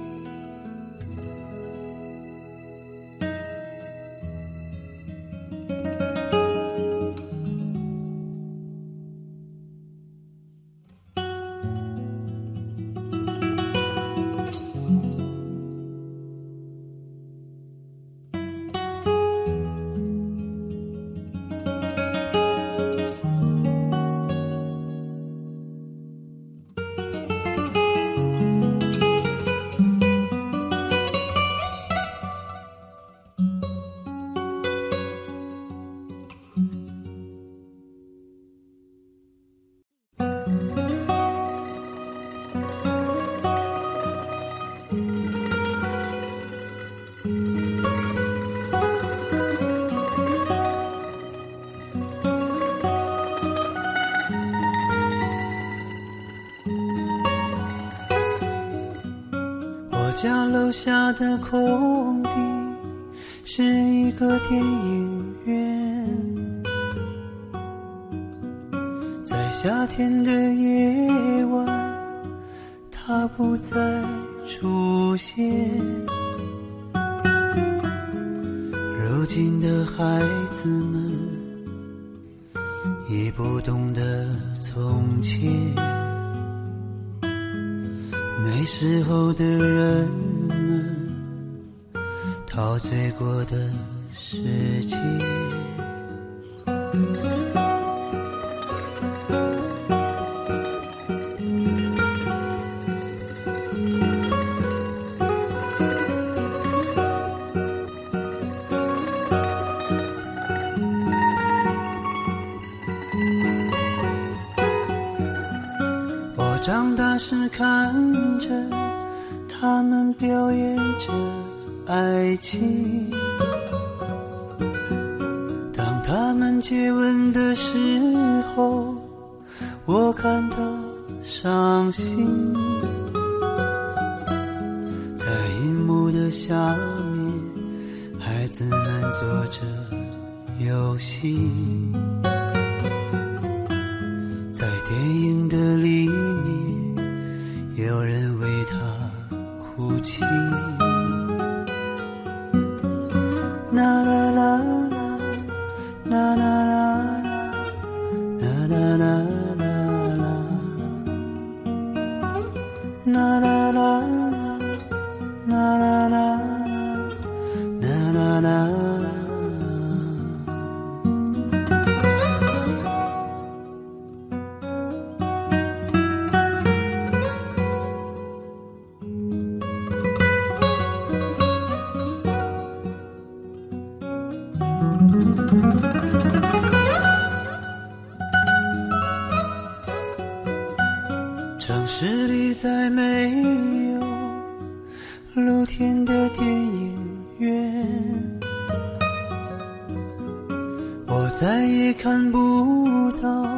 再也看不到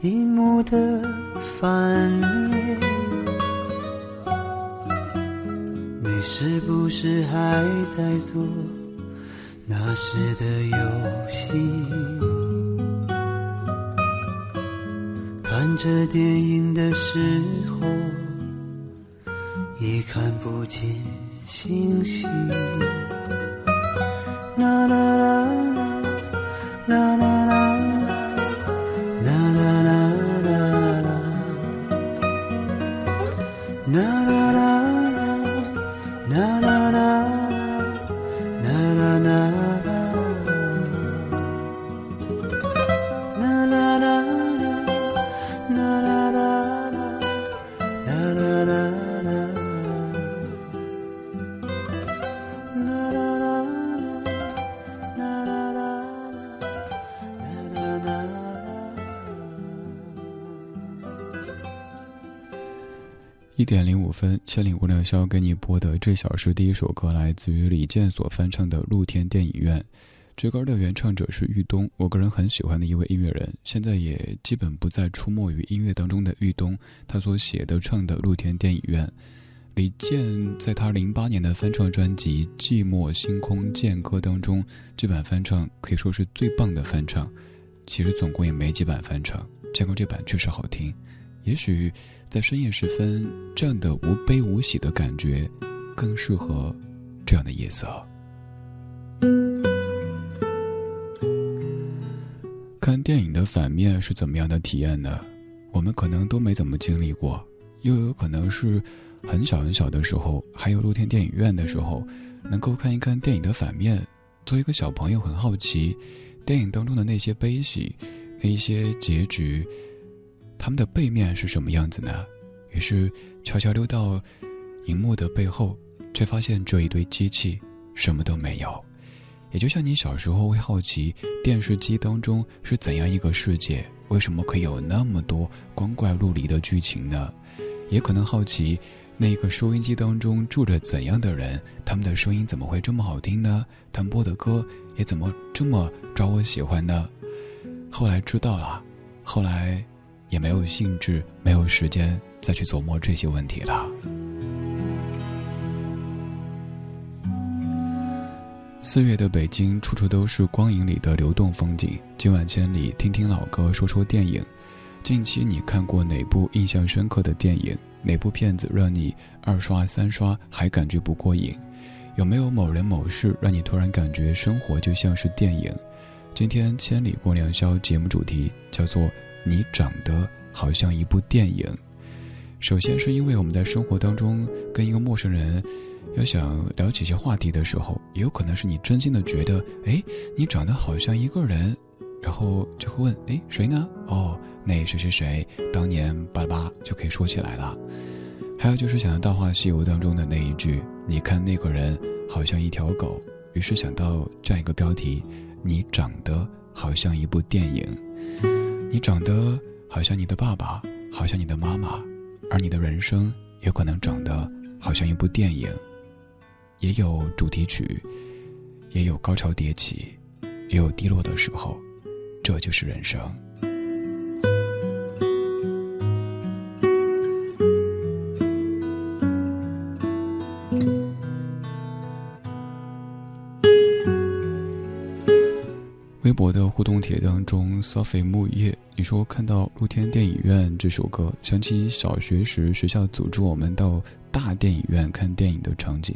荧幕的反面。你是不是还在做那时的游戏？看着电影的时候，已看不见星星。千里无聊宵给你播的这小时第一首歌来自于李健所翻唱的《露天电影院》。这歌的原唱者是玉东，我个人很喜欢的一位音乐人，现在也基本不再出没于音乐当中的玉东，他所写的唱的《露天电影院》。李健在他零八年的翻唱专辑《寂寞星空剑歌》当中，这版翻唱可以说是最棒的翻唱。其实总共也没几版翻唱，见过这版确实好听。也许在深夜时分，这样的无悲无喜的感觉，更适合这样的夜色。看电影的反面是怎么样的体验呢？我们可能都没怎么经历过，又有可能是很小很小的时候，还有露天电影院的时候，能够看一看电影的反面。作为一个小朋友，很好奇电影当中的那些悲喜，那一些结局，他们的背面是什么样子呢？于是悄悄溜到荧幕的背后，却发现这一堆机器，什么都没有。也就像你小时候会好奇电视机当中是怎样一个世界，为什么可以有那么多光怪陆离的剧情呢？也可能好奇那一个收音机当中住着怎样的人，他们的声音怎么会这么好听呢？他们播的歌也怎么这么招我喜欢呢？后来知道了，后来也没有兴致、没有时间再去琢磨这些问题了。四月的北京，处处都是光影里的流动风景。今晚千里，听听老歌，说说电影。近期你看过哪部印象深刻的电影？哪部片子让你二刷、三刷还感觉不过瘾？有没有某人某事让你突然感觉生活就像是电影？今天千里过良宵节目主题叫做你长得好像一部电影”。首先是因为我们在生活当中跟一个陌生人要想聊起一些话题的时候，也有可能是你真心的觉得，哎，你长得好像一个人。然后就会问：“哎，谁呢？哦，那谁谁谁，当年巴拉巴拉就可以说起来了。还有就是想到《大话西游》当中的那一句：‘你看那个人好像一条狗’，于是想到这样一个标题：‘你长得好像一部电影，你长得好像你的爸爸，好像你的妈妈，而你的人生也可能长得好像一部电影，也有主题曲，也有高潮迭起，也有低落的时候。’”这就是人生。博的互动帖当中，Sophie 木叶，你说看到露天电影院这首歌，想起小学时学校组织我们到大电影院看电影的场景。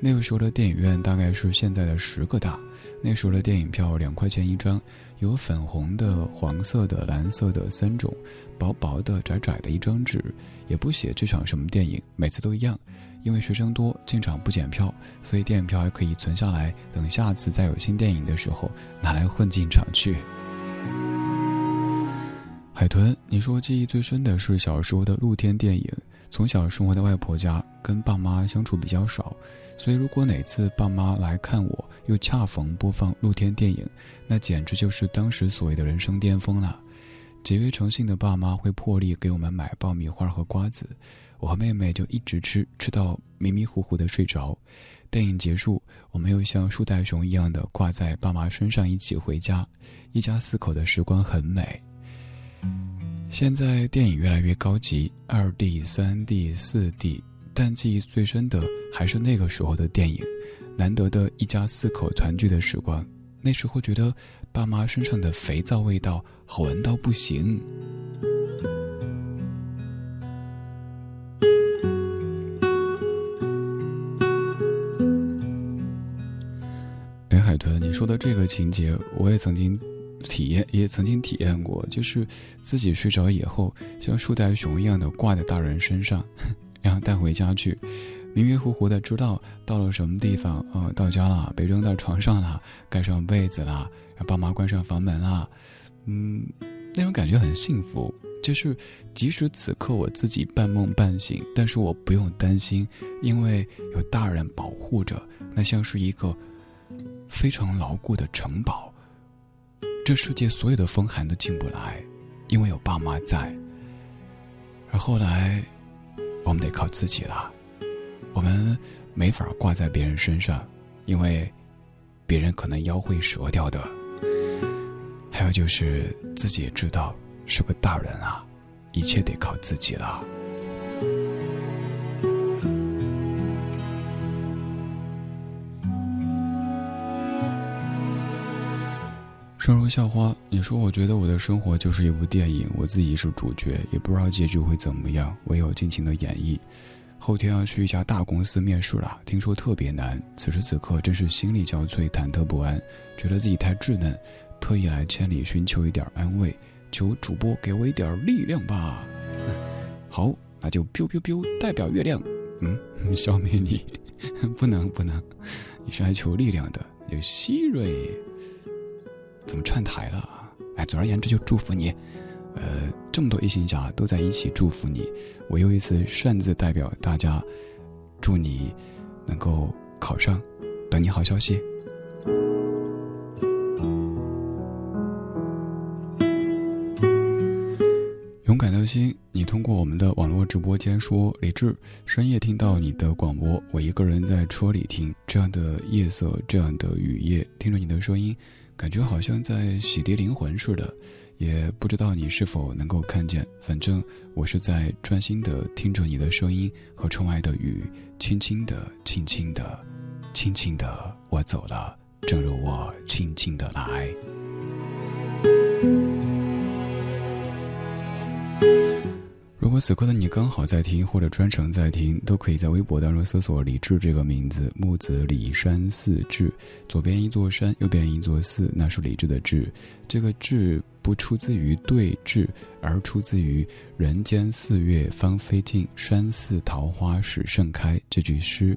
那个时候的电影院大概是现在的十个大。那时候的电影票两块钱一张，有粉红的、黄色的、蓝色的三种，薄薄的、窄窄的一张纸，也不写这场什么电影，每次都一样。因为学生多，进场不检票，所以电影票还可以存下来，等下次再有新电影的时候拿来混进场去。海豚，你说记忆最深的是小时候的露天电影。从小生活在外婆家，跟爸妈相处比较少，所以如果哪次爸妈来看我，又恰逢播放露天电影，那简直就是当时所谓的人生巅峰了。节约诚信的爸妈会破例给我们买爆米花和瓜子，我和妹妹就一直吃，吃到迷迷糊糊的睡着。电影结束，我们又像树袋熊一样的挂在爸妈身上一起回家，一家四口的时光很美。现在电影越来越高级，二 D、三 D、四 D，但记忆最深的还是那个时候的电影，难得的一家四口团聚的时光。那时候觉得爸妈身上的肥皂味道好闻到不行。海豚，你说的这个情节，我也曾经。体验也曾经体验过，就是自己睡着以后，像树袋熊一样的挂在大人身上，然后带回家去，迷迷糊糊的知道到了什么地方，呃，到家了，被扔到床上了，盖上被子了，让爸妈关上房门了，嗯，那种感觉很幸福，就是即使此刻我自己半梦半醒，但是我不用担心，因为有大人保护着，那像是一个非常牢固的城堡。这世界所有的风寒都进不来，因为有爸妈在。而后来，我们得靠自己了。我们没法挂在别人身上，因为别人可能腰会折掉的。还有就是自己也知道是个大人啊，一切得靠自己了。生如校花，你说我觉得我的生活就是一部电影，我自己是主角，也不知道结局会怎么样，唯有尽情的演绎。后天要去一家大公司面试了，听说特别难，此时此刻真是心力交瘁，忐忑不安，觉得自己太稚嫩，特意来千里寻求一点安慰，求主播给我一点力量吧。好，那就 biu biu biu，代表月亮，嗯，消灭你，不能不能，你是来求力量的，有希瑞。怎么串台了？哎，总而言之就祝福你，呃，这么多异性家都在一起祝福你，我又一次擅自代表大家，祝你能够考上，等你好消息。勇敢的心，你通过我们的网络直播间说，李志，深夜听到你的广播，我一个人在车里听，这样的夜色，这样的雨夜，听着你的声音。感觉好像在洗涤灵魂似的，也不知道你是否能够看见。反正我是在专心的听着你的声音和窗外的雨，轻轻的，轻轻的，轻轻的，我走了，正如我轻轻的来。如果此刻的你刚好在听，或者专程在听，都可以在微博当中搜索“李志”这个名字，木子李山寺志，左边一座山，右边一座寺，那是李志的志。这个志不出自于对峙，而出自于“人间四月芳菲尽，山寺桃花始盛开”这句诗。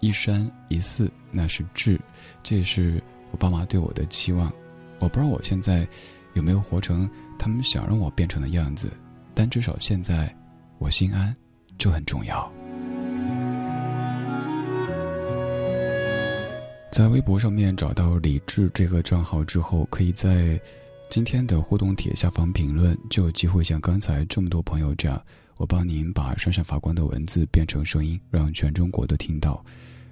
一山一寺，那是志，这也是我爸妈对我的期望。我不知道我现在有没有活成他们想让我变成的样子。但至少现在，我心安，就很重要。在微博上面找到李智这个账号之后，可以在今天的互动帖下方评论，就有机会像刚才这么多朋友这样，我帮您把闪闪发光的文字变成声音，让全中国都听到。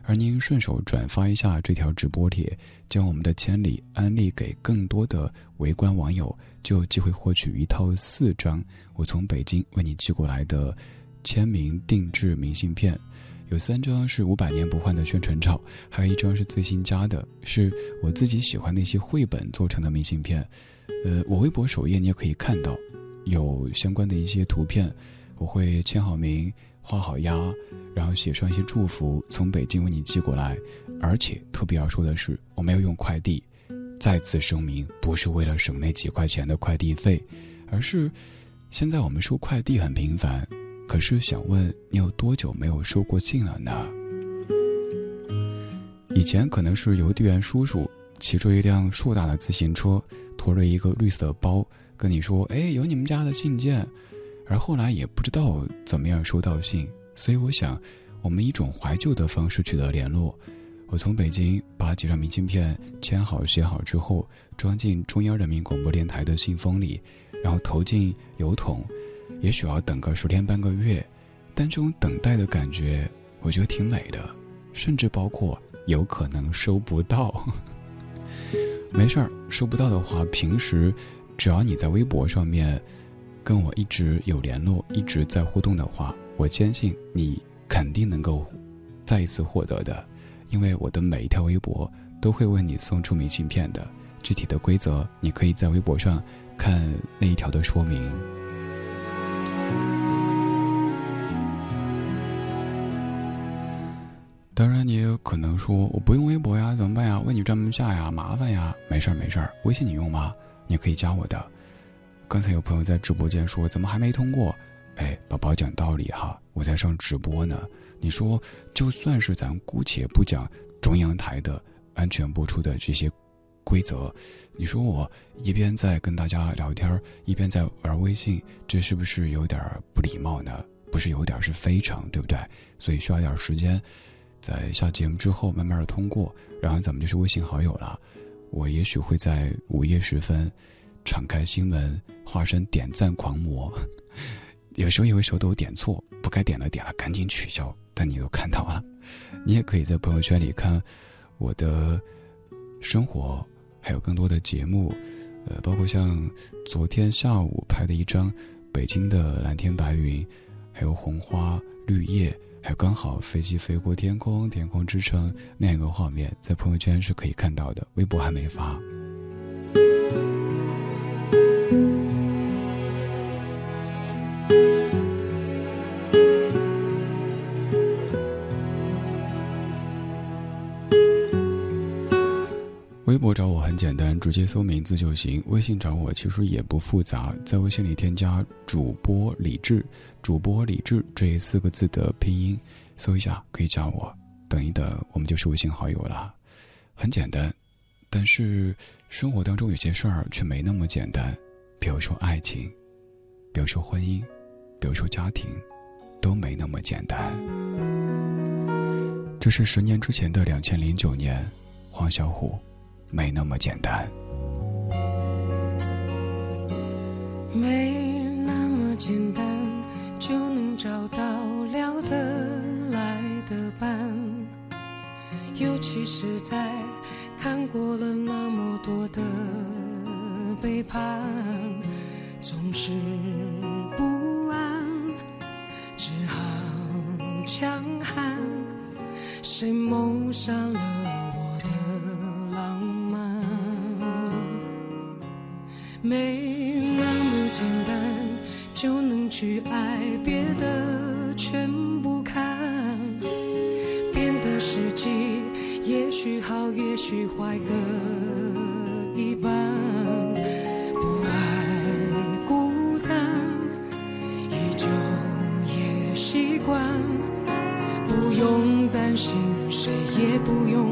而您顺手转发一下这条直播帖，将我们的千里安利给更多的围观网友，就有机会获取一套四张我从北京为你寄过来的签名定制明信片。有三张是五百年不换的宣传照，还有一张是最新加的，是我自己喜欢那些绘本做成的明信片。呃，我微博首页你也可以看到，有相关的一些图片，我会签好名。画好押，然后写上一些祝福，从北京为你寄过来。而且特别要说的是，我没有用快递。再次声明，不是为了省那几块钱的快递费，而是现在我们收快递很频繁。可是想问你有多久没有收过信了呢？以前可能是邮递员叔叔骑着一辆硕大的自行车，驮着一个绿色的包，跟你说：“哎，有你们家的信件。”而后来也不知道怎么样收到信，所以我想，我们一种怀旧的方式取得联络。我从北京把几张明信片签好写好之后，装进中央人民广播电台的信封里，然后投进邮筒。也许要等个十天半个月，但这种等待的感觉，我觉得挺美的。甚至包括有可能收不到，没事儿，收不到的话，平时只要你在微博上面。跟我一直有联络，一直在互动的话，我坚信你肯定能够再一次获得的，因为我的每一条微博都会为你送出明信片的。具体的规则，你可以在微博上看那一条的说明。当然，你也有可能说我不用微博呀，怎么办呀？问你专门下呀，麻烦呀。没事儿，没事儿，微信你用吗？你可以加我的。刚才有朋友在直播间说：“怎么还没通过？”哎，宝宝讲道理哈，我在上直播呢。你说，就算是咱姑且不讲中央台的安全播出的这些规则，你说我一边在跟大家聊天，一边在玩微信，这是不是有点不礼貌呢？不是有点，是非常，对不对？所以需要点时间，在下节目之后慢慢的通过，然后咱们就是微信好友了。我也许会在午夜时分。敞开心门，化身点赞狂魔。有时候有时候都点错，不该点的点了，赶紧取消。但你都看到了，你也可以在朋友圈里看我的生活，还有更多的节目，呃，包括像昨天下午拍的一张北京的蓝天白云，还有红花绿叶，还有刚好飞机飞过天空，天空之城那样一个画面，在朋友圈是可以看到的，微博还没发。简单，直接搜名字就行。微信找我其实也不复杂，在微信里添加主播李志，主播李志这四个字的拼音，搜一下可以加我。等一等，我们就是微信好友了，很简单。但是生活当中有些事儿却没那么简单，比如说爱情，比如说婚姻，比如说家庭，都没那么简单。这是十年之前的两千零九年，黄小琥。没那么简单，没那么简单就能找到聊得来的伴，尤其是在看过了那么多的背叛，总是不安，只好强悍。谁谋杀了没那么简单就能去爱，别的全不看。变的时机，也许好，也许坏，各一半。不爱孤单，依旧也习惯。不用担心，谁也不用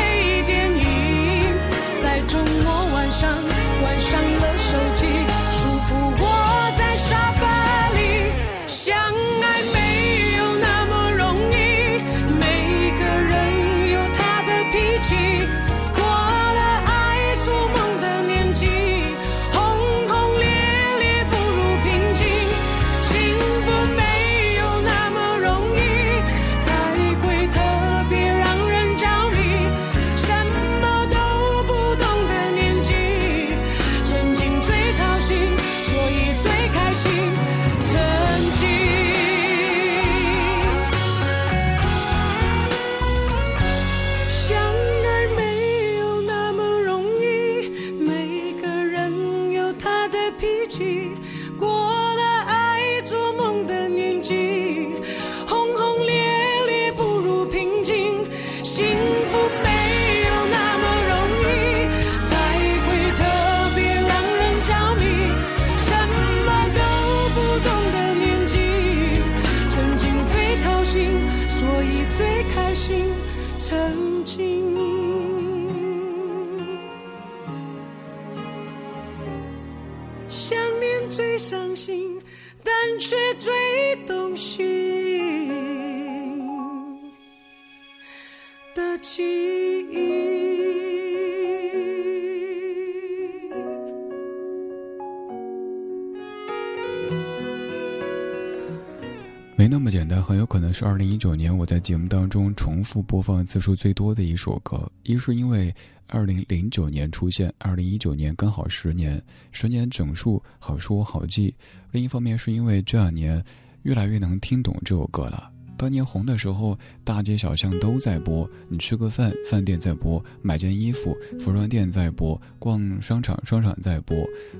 很有可能是二零一九年我在节目当中重复播放次数最多的一首歌。一是因为二零零九年出现，二零一九年刚好十年，十年整数好说好记；另一方面是因为这两年越来越能听懂这首歌了。当年红的时候，大街小巷都在播，你吃个饭，饭店在播；买件衣服，服装店在播；逛商场，商场在播。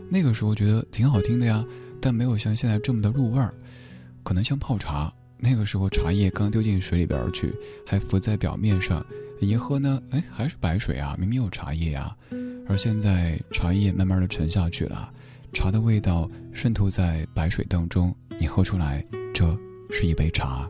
那个时候觉得挺好听的呀，但没有像现在这么的入味儿。可能像泡茶，那个时候茶叶刚丢进水里边去，还浮在表面上，一喝呢，哎，还是白水啊，明明有茶叶啊。而现在茶叶慢慢的沉下去了，茶的味道渗透在白水当中，你喝出来，这是一杯茶。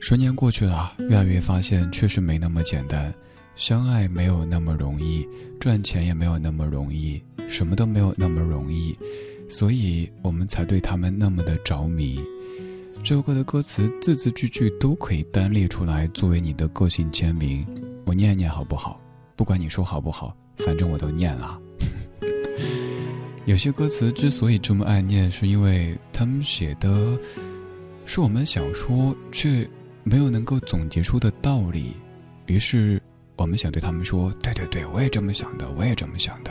十年过去了，越来越发现确实没那么简单，相爱没有那么容易，赚钱也没有那么容易，什么都没有那么容易，所以我们才对他们那么的着迷。这首歌的歌词字字句句都可以单列出来作为你的个性签名，我念念好不好？不管你说好不好，反正我都念了。有些歌词之所以这么爱念，是因为他们写的，是我们想说却。没有能够总结出的道理，于是我们想对他们说：“对对对，我也这么想的，我也这么想的。”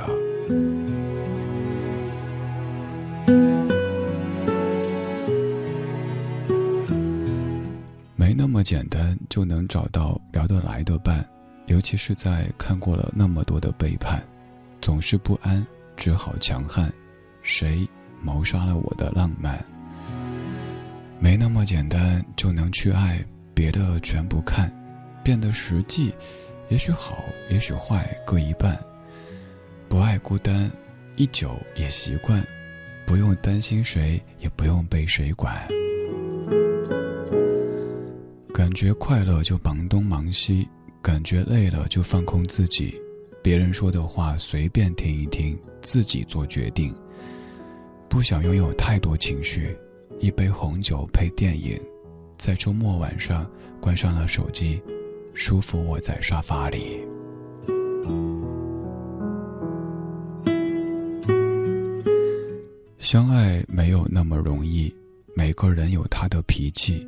么简单就能找到聊得来的伴，尤其是在看过了那么多的背叛，总是不安，只好强悍。谁谋杀了我的浪漫？没那么简单就能去爱。别的全不看，变得实际，也许好，也许坏，各一半。不爱孤单，一久也习惯，不用担心谁，也不用被谁管。感觉快乐就忙东忙西，感觉累了就放空自己，别人说的话随便听一听，自己做决定。不想拥有太多情绪，一杯红酒配电影。在周末晚上，关上了手机，舒服窝在沙发里。相爱没有那么容易，每个人有他的脾气。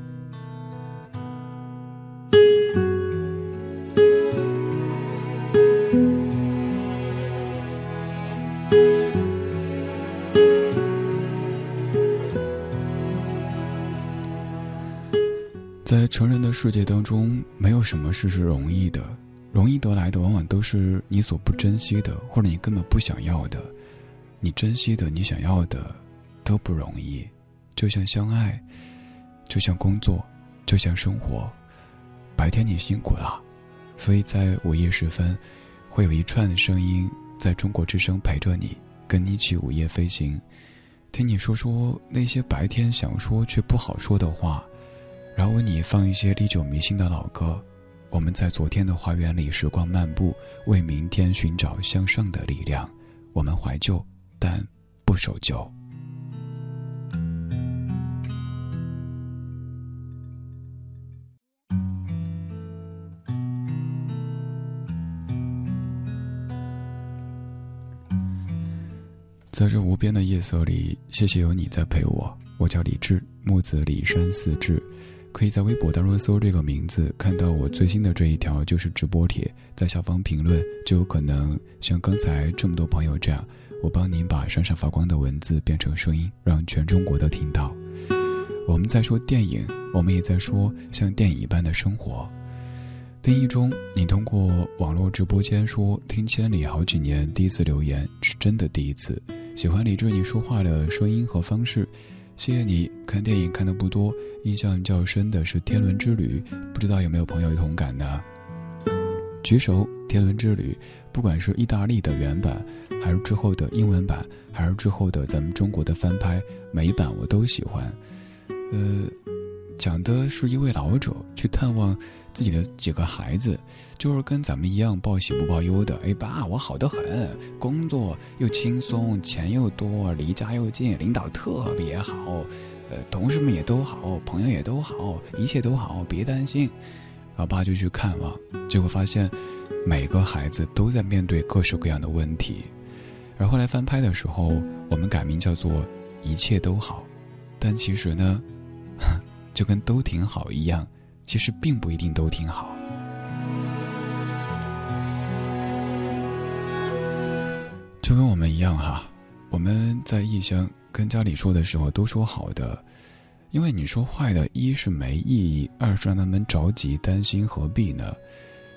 世界当中，没有什么事是容易的，容易得来的往往都是你所不珍惜的，或者你根本不想要的。你珍惜的，你想要的。都不容易，就像相爱，就像工作，就像生活。白天你辛苦了，所以在午夜时分，会有一串声音在中国之声陪着你，跟你一起午夜飞行，听你说说那些白天想说却不好说的话，然后为你放一些历久弥新的老歌。我们在昨天的花园里时光漫步，为明天寻找向上的力量。我们怀旧，但不守旧。在这无边的夜色里，谢谢有你在陪我。我叫李志，木子李山四志，可以在微博当中搜这个名字，看到我最新的这一条就是直播帖，在下方评论就有可能像刚才这么多朋友这样，我帮您把闪闪发光的文字变成声音，让全中国都听到。我们在说电影，我们也在说像电影一般的生活。丁一中，你通过网络直播间说听千里好几年，第一次留言是真的第一次。喜欢李志你说话的声音和方式，谢谢你。看电影看的不多，印象较深的是《天伦之旅》，不知道有没有朋友有同感呢？举手，《天伦之旅》，不管是意大利的原版，还是之后的英文版，还是之后的咱们中国的翻拍，每一版我都喜欢。呃，讲的是一位老者去探望。自己的几个孩子，就是跟咱们一样报喜不报忧的。哎，爸，我好的很，工作又轻松，钱又多，离家又近，领导特别好，呃，同事们也都好，朋友也都好，一切都好，别担心。老爸就去看望，结果发现每个孩子都在面对各式各样的问题。而后来翻拍的时候，我们改名叫做“一切都好”，但其实呢，就跟都挺好一样。其实并不一定都挺好，就跟我们一样哈。我们在异乡跟家里说的时候，都说好的，因为你说坏的，一是没意义，二是让他们着急担心，何必呢？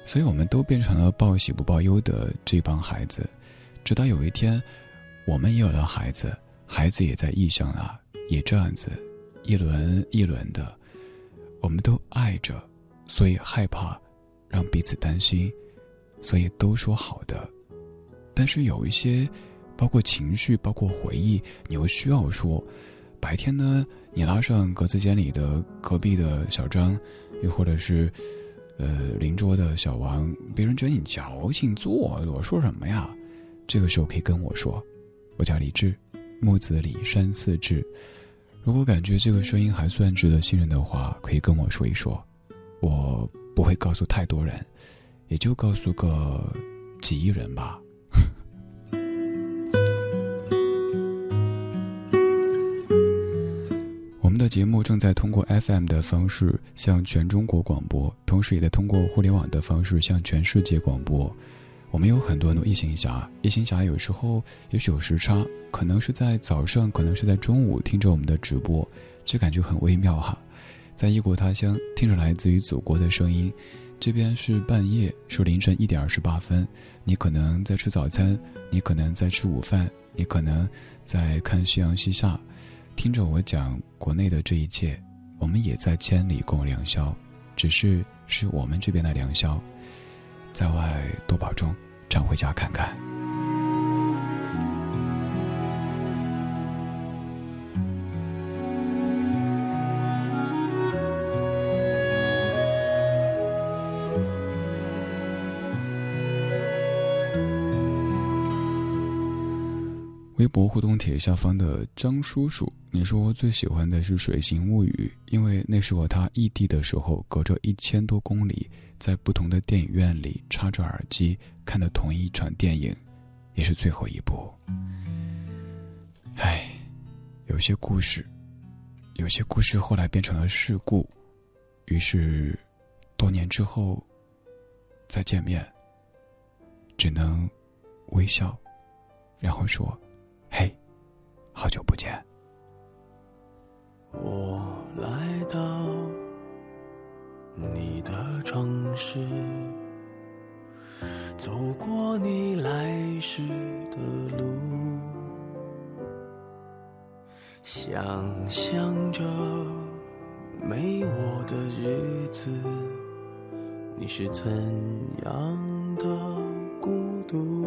所以我们都变成了报喜不报忧的这帮孩子。直到有一天，我们也有了孩子，孩子也在异乡了，也这样子，一轮一轮的，我们都爱着，所以害怕让彼此担心，所以都说好的。但是有一些，包括情绪，包括回忆，你又需要说。白天呢，你拉上格子间里的隔壁的小张，又或者是，呃，邻桌的小王，别人觉得你矫情做作，我说什么呀？这个时候可以跟我说，我叫李志，木子李山四志。如果感觉这个声音还算值得信任的话，可以跟我说一说，我不会告诉太多人，也就告诉个几亿人吧。我们的节目正在通过 FM 的方式向全中国广播，同时也在通过互联网的方式向全世界广播。我们有很多的异行侠，异行侠有时候也许有时差，可能是在早上，可能是在中午听着我们的直播，就感觉很微妙哈。在异国他乡听着来自于祖国的声音，这边是半夜，是凌晨一点二十八分，你可能在吃早餐，你可能在吃午饭，你可能在看夕阳西下。听着我讲国内的这一切，我们也在千里共良宵，只是是我们这边的良宵，在外多保重，常回家看看。微博互动帖下方的张叔叔，你说最喜欢的是《水形物语》，因为那是我他异地的时候，隔着一千多公里，在不同的电影院里插着耳机看的同一场电影，也是最后一部。唉，有些故事，有些故事后来变成了事故，于是，多年之后再见面，只能微笑，然后说。嘿，好久不见。我来到你的城市，走过你来时的路，想象着没我的日子，你是怎样的孤独？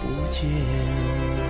不见。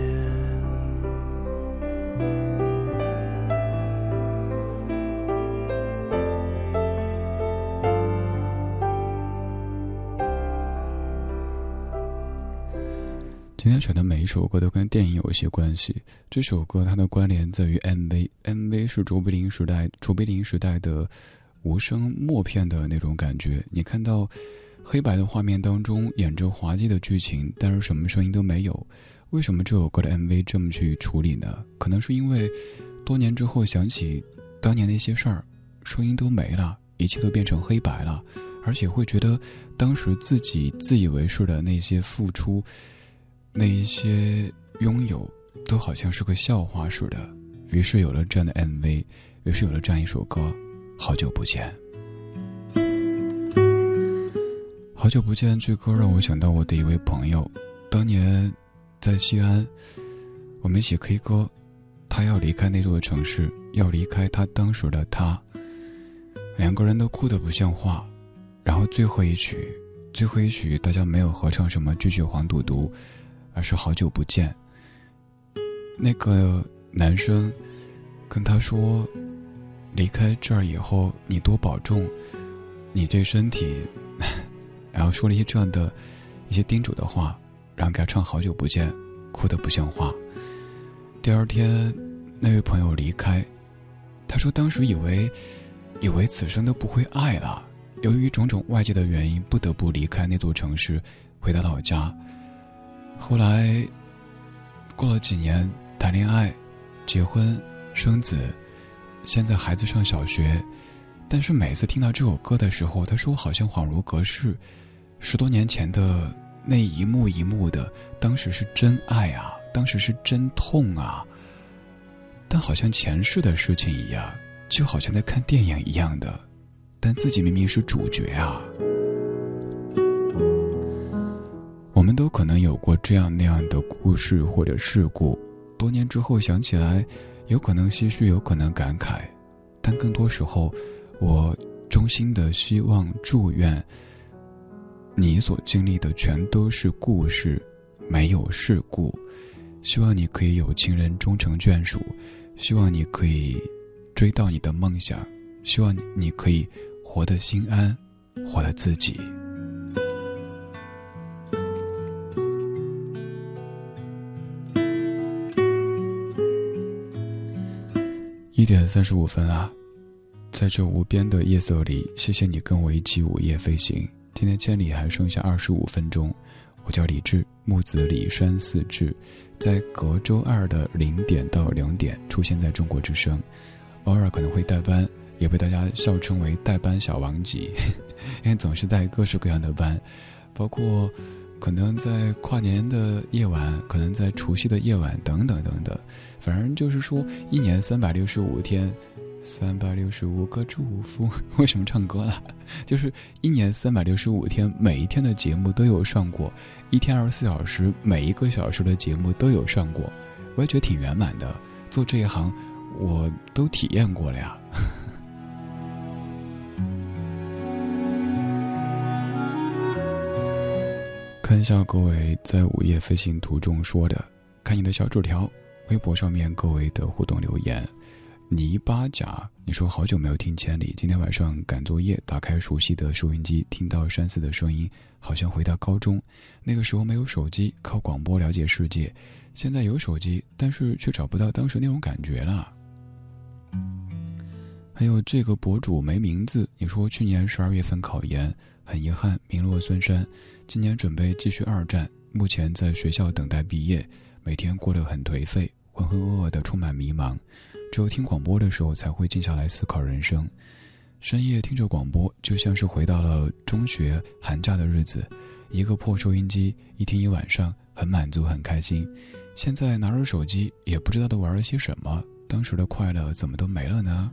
今天选的每一首歌都跟电影有一些关系。这首歌它的关联在于 MV，MV 是卓别林时代卓别林时代的无声默片的那种感觉。你看到。黑白的画面当中演着滑稽的剧情，但是什么声音都没有。为什么这首歌的 MV 这么去处理呢？可能是因为多年之后想起当年那些事儿，声音都没了，一切都变成黑白了，而且会觉得当时自己自以为是的那些付出，那一些拥有，都好像是个笑话似的。于是有了这样的 MV，于是有了这样一首歌，《好久不见》。好久不见，这歌让我想到我的一位朋友，当年在西安，我们一起 K 歌，他要离开那座城市，要离开他当时的他，两个人都哭得不像话，然后最后一曲，最后一曲大家没有合唱什么拒绝黄赌毒，而是好久不见。那个男生跟他说，离开这儿以后你多保重，你这身体。然后说了一些这样的，一些叮嘱的话，然后给他唱《好久不见》，哭得不像话。第二天，那位朋友离开，他说当时以为，以为此生都不会爱了，由于种种外界的原因，不得不离开那座城市，回到老家。后来，过了几年，谈恋爱，结婚，生子，现在孩子上小学。但是每次听到这首歌的时候，他说好像恍如隔世，十多年前的那一幕一幕的，当时是真爱啊，当时是真痛啊。但好像前世的事情一样，就好像在看电影一样的，但自己明明是主角啊。我们都可能有过这样那样的故事或者事故，多年之后想起来，有可能唏嘘，有可能感慨，但更多时候。我衷心的希望、祝愿，你所经历的全都是故事，没有事故。希望你可以有情人终成眷属，希望你可以追到你的梦想，希望你可以活得心安，活得自己。一点三十五分啊。在这无边的夜色里，谢谢你跟我一起午夜飞行。今天千里还剩下二十五分钟。我叫李志，木子李山四志，在隔周二的零点到两点出现在中国之声，偶尔可能会代班，也被大家笑称为代班小王级，因为总是在各式各样的班，包括可能在跨年的夜晚，可能在除夕的夜晚等等等等，反正就是说一年三百六十五天。三百六十五个祝福，为什么唱歌了？就是一年三百六十五天，每一天的节目都有上过，一天二十四小时，每一个小时的节目都有上过，我也觉得挺圆满的。做这一行，我都体验过了呀。看一下各位在午夜飞行途中说的，看你的小纸条，微博上面各位的互动留言。泥巴甲，你说好久没有听千里，今天晚上赶作业，打开熟悉的收音机，听到山寺的声音，好像回到高中，那个时候没有手机，靠广播了解世界，现在有手机，但是却找不到当时那种感觉了。还有这个博主没名字，你说去年十二月份考研，很遗憾，名落孙山。今年准备继续二战，目前在学校等待毕业，每天过得很颓废，浑浑噩噩的，充满迷茫。只有听广播的时候，才会静下来思考人生。深夜听着广播，就像是回到了中学寒假的日子，一个破收音机，一听一晚上，很满足，很开心。现在拿着手机，也不知道都玩了些什么，当时的快乐怎么都没了呢？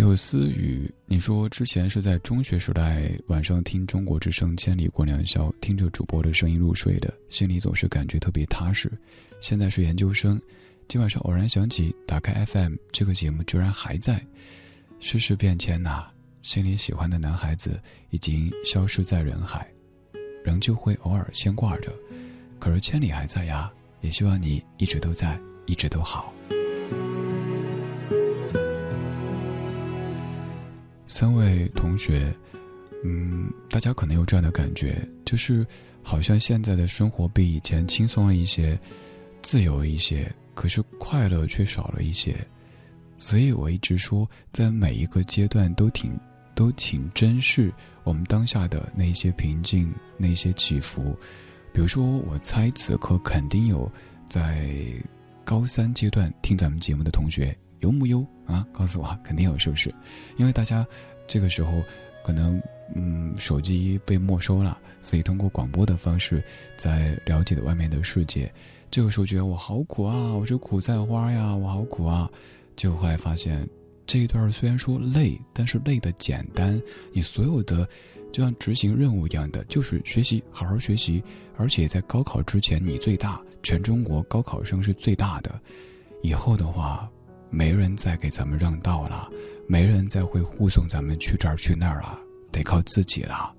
还有思雨，你说之前是在中学时代晚上听中国之声《千里过良宵》，听着主播的声音入睡的，心里总是感觉特别踏实。现在是研究生，今晚上偶然想起打开 FM，这个节目居然还在。世事变迁呐，心里喜欢的男孩子已经消失在人海，仍旧会偶尔牵挂着，可是千里还在呀。也希望你一直都在，一直都好。三位同学，嗯，大家可能有这样的感觉，就是好像现在的生活比以前轻松了一些，自由一些，可是快乐却少了一些。所以我一直说，在每一个阶段都挺，都挺珍视我们当下的那些平静，那些起伏。比如说，我猜此刻肯定有在高三阶段听咱们节目的同学。有木有啊？告诉我，肯定有，是不是？因为大家这个时候可能嗯手机被没收了，所以通过广播的方式在了解的外面的世界。这个时候觉得我好苦啊，我是苦菜花呀，我好苦啊。结果后来发现，这一段虽然说累，但是累的简单。你所有的就像执行任务一样的，就是学习，好好学习。而且在高考之前你最大，全中国高考生是最大的。以后的话。没人再给咱们让道了，没人再会护送咱们去这儿去那儿了，得靠自己了。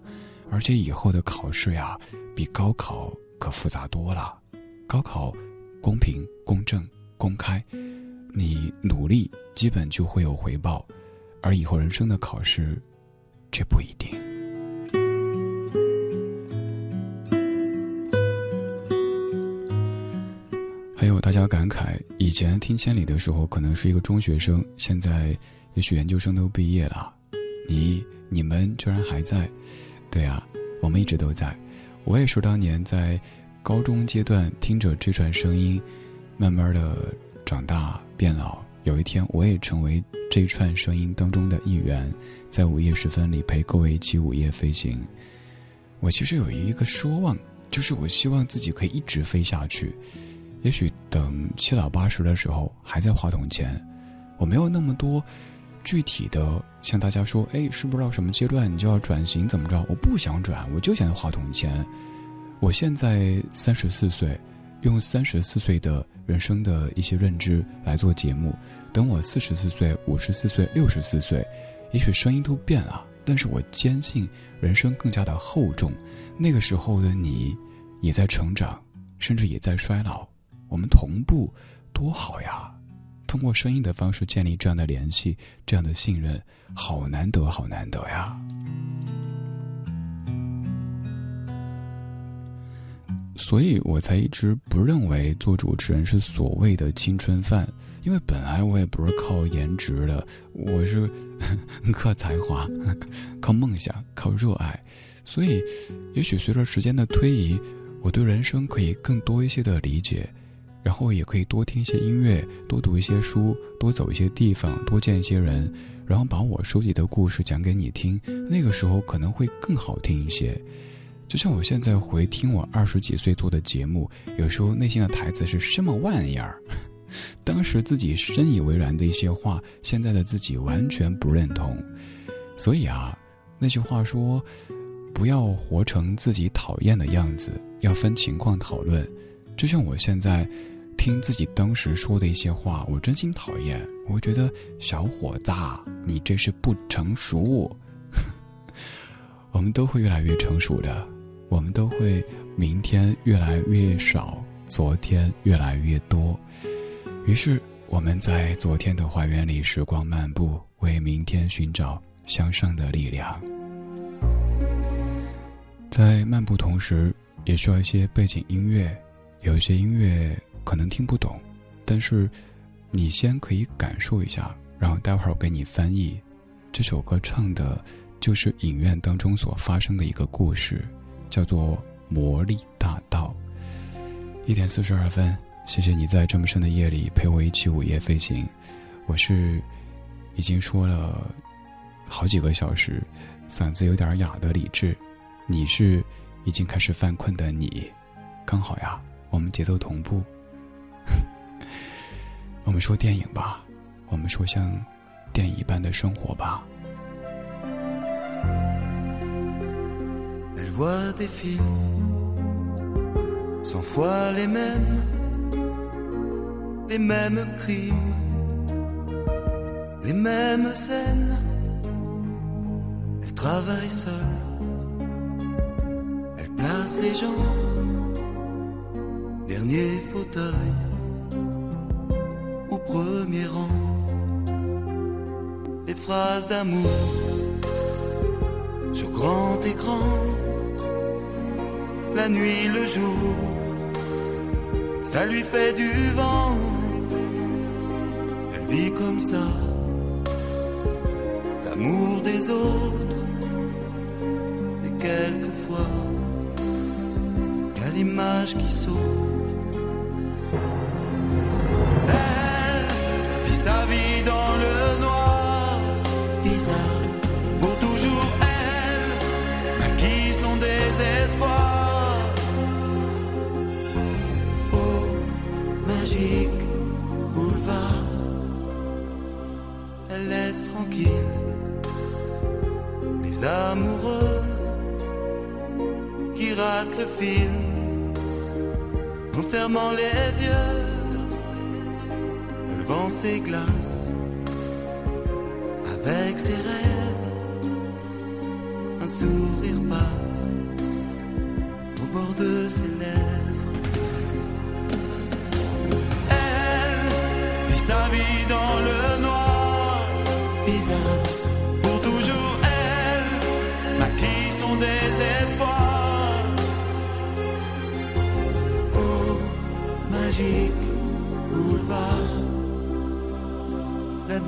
而且以后的考试呀，比高考可复杂多了。高考公平、公正、公开，你努力基本就会有回报，而以后人生的考试，却不一定。还有大家感慨，以前听千里的时候，可能是一个中学生，现在也许研究生都毕业了，你你们居然还在，对啊，我们一直都在。我也是当年在高中阶段听着这串声音，慢慢的长大变老，有一天我也成为这串声音当中的一员，在午夜时分里陪各位一起午夜飞行。我其实有一个奢望，就是我希望自己可以一直飞下去。也许等七老八十的时候还在话筒前，我没有那么多具体的向大家说，哎，是不知道什么阶段你就要转型怎么着？我不想转，我就想在话筒前。我现在三十四岁，用三十四岁的人生的一些认知来做节目。等我四十四岁、五十四岁、六十四岁，也许声音都变了，但是我坚信人生更加的厚重。那个时候的你，也在成长，甚至也在衰老。我们同步，多好呀！通过声音的方式建立这样的联系，这样的信任，好难得，好难得呀！所以我才一直不认为做主持人是所谓的青春饭，因为本来我也不是靠颜值的，我是靠才华、靠梦想、靠热爱。所以，也许随着时间的推移，我对人生可以更多一些的理解。然后也可以多听一些音乐，多读一些书，多走一些地方，多见一些人，然后把我收集的故事讲给你听。那个时候可能会更好听一些。就像我现在回听我二十几岁做的节目，有时候内心的台词是什么玩意儿？当时自己深以为然的一些话，现在的自己完全不认同。所以啊，那句话说，不要活成自己讨厌的样子，要分情况讨论。就像我现在。听自己当时说的一些话，我真心讨厌。我觉得小伙子，你这是不成熟。我们都会越来越成熟的，我们都会明天越来越少，昨天越来越多。于是我们在昨天的花园里时光漫步，为明天寻找向上的力量。在漫步同时，也需要一些背景音乐，有一些音乐。可能听不懂，但是你先可以感受一下，然后待会儿我给你翻译。这首歌唱的就是影院当中所发生的一个故事，叫做《魔力大道》。一点四十二分，谢谢你在这么深的夜里陪我一起午夜飞行。我是已经说了好几个小时，嗓子有点哑的理智。你是已经开始犯困的你，刚好呀，我们节奏同步。我们说电影吧，我们说像电影一般的生活吧。 Elle voit des films, cent fois les mêmes, les mêmes crimes, les mêmes scènes. Elle travaille seule, elle place les gens, dernier fauteuil au premier rang. Les phrases d'amour sur grand écran, la nuit, le jour, ça lui fait du vent. Elle vit comme ça, l'amour des autres, et quelquefois, y a l'image qui saute. Vit dans le noir, bizarre, pour toujours elle, qui son désespoir. Oh, magique boulevard, elle laisse tranquille les amoureux qui ratent le film en fermant les yeux. Le vent ses glaces avec ses rêves. Un sourire passe au bord de ses lèvres. Elle vit sa vie dans le noir, bizarre.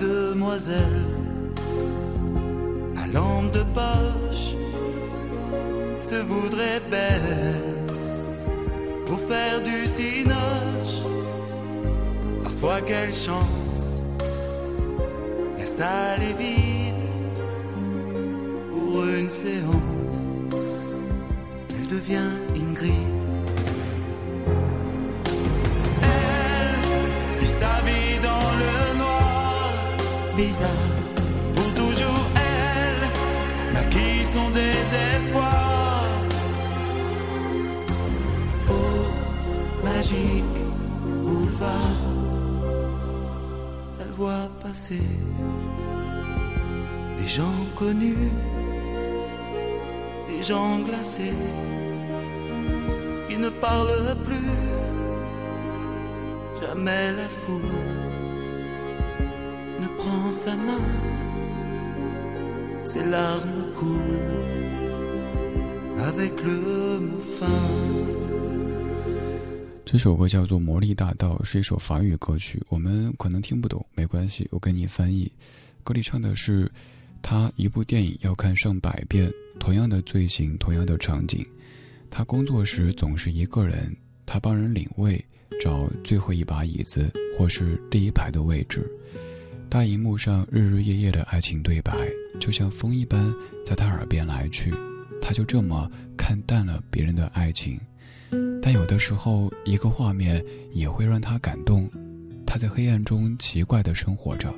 Demoiselle à lampe de poche se voudrait belle pour faire du cinoche. Parfois quelle chance, la salle est vide pour une séance. Elle devient Pour toujours, elle maquille son désespoir. Oh, magique boulevard, elle voit passer des gens connus, des gens glacés qui ne parlent plus. Jamais la foule 这首歌叫做《魔力大道》，是一首法语歌曲，我们可能听不懂，没关系，我给你翻译。歌里唱的是，他一部电影要看上百遍，同样的罪行，同样的场景。他工作时总是一个人，他帮人领位，找最后一把椅子或是第一排的位置。大荧幕上日日夜夜的爱情对白，就像风一般在他耳边来去。他就这么看淡了别人的爱情。但有的时候，一个画面也会让他感动。他在黑暗中奇怪的生活着，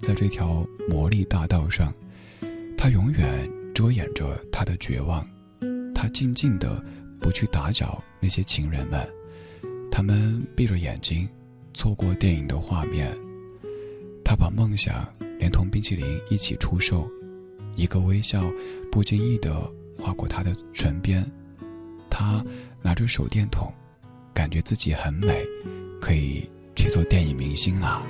在这条魔力大道上，他永远遮掩着他的绝望。他静静地不去打搅那些情人们，他们闭着眼睛，错过电影的画面。他把梦想连同冰淇淋一起出售，一个微笑不经意地划过他的唇边。他拿着手电筒，感觉自己很美，可以去做电影明星啦。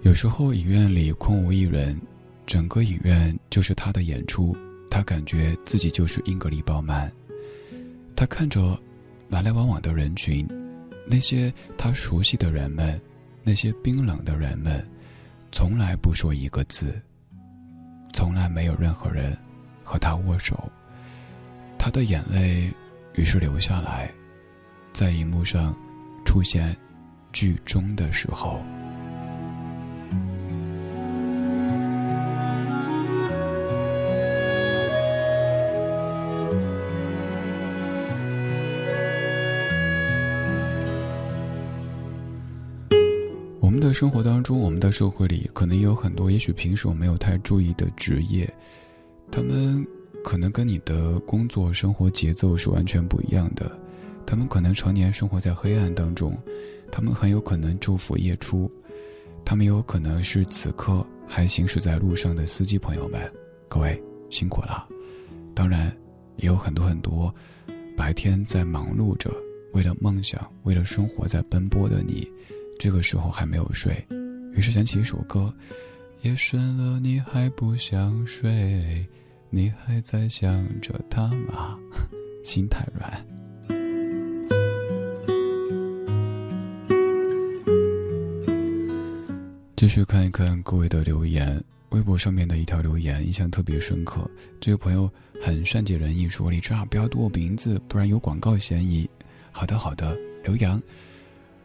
有时候影院里空无一人，整个影院就是他的演出，他感觉自己就是英格丽褒曼。他看着来来往往的人群，那些他熟悉的人们，那些冰冷的人们，从来不说一个字，从来没有任何人和他握手。他的眼泪于是流下来，在荧幕上出现剧终的时候。的生活当中，我们的社会里，可能有很多，也许平时我没有太注意的职业，他们可能跟你的工作生活节奏是完全不一样的。他们可能常年生活在黑暗当中，他们很有可能昼伏夜出，他们有可能是此刻还行驶在路上的司机朋友们，各位辛苦了。当然，也有很多很多白天在忙碌着，为了梦想，为了生活在奔波的你。这个时候还没有睡，于是想起一首歌：夜深了，你还不想睡，你还在想着他吗？心太软。继续看一看各位的留言，微博上面的一条留言印象特别深刻。这位朋友很善解人意，说：“你最好不要读我名字，不然有广告嫌疑。”好的，好的，刘洋。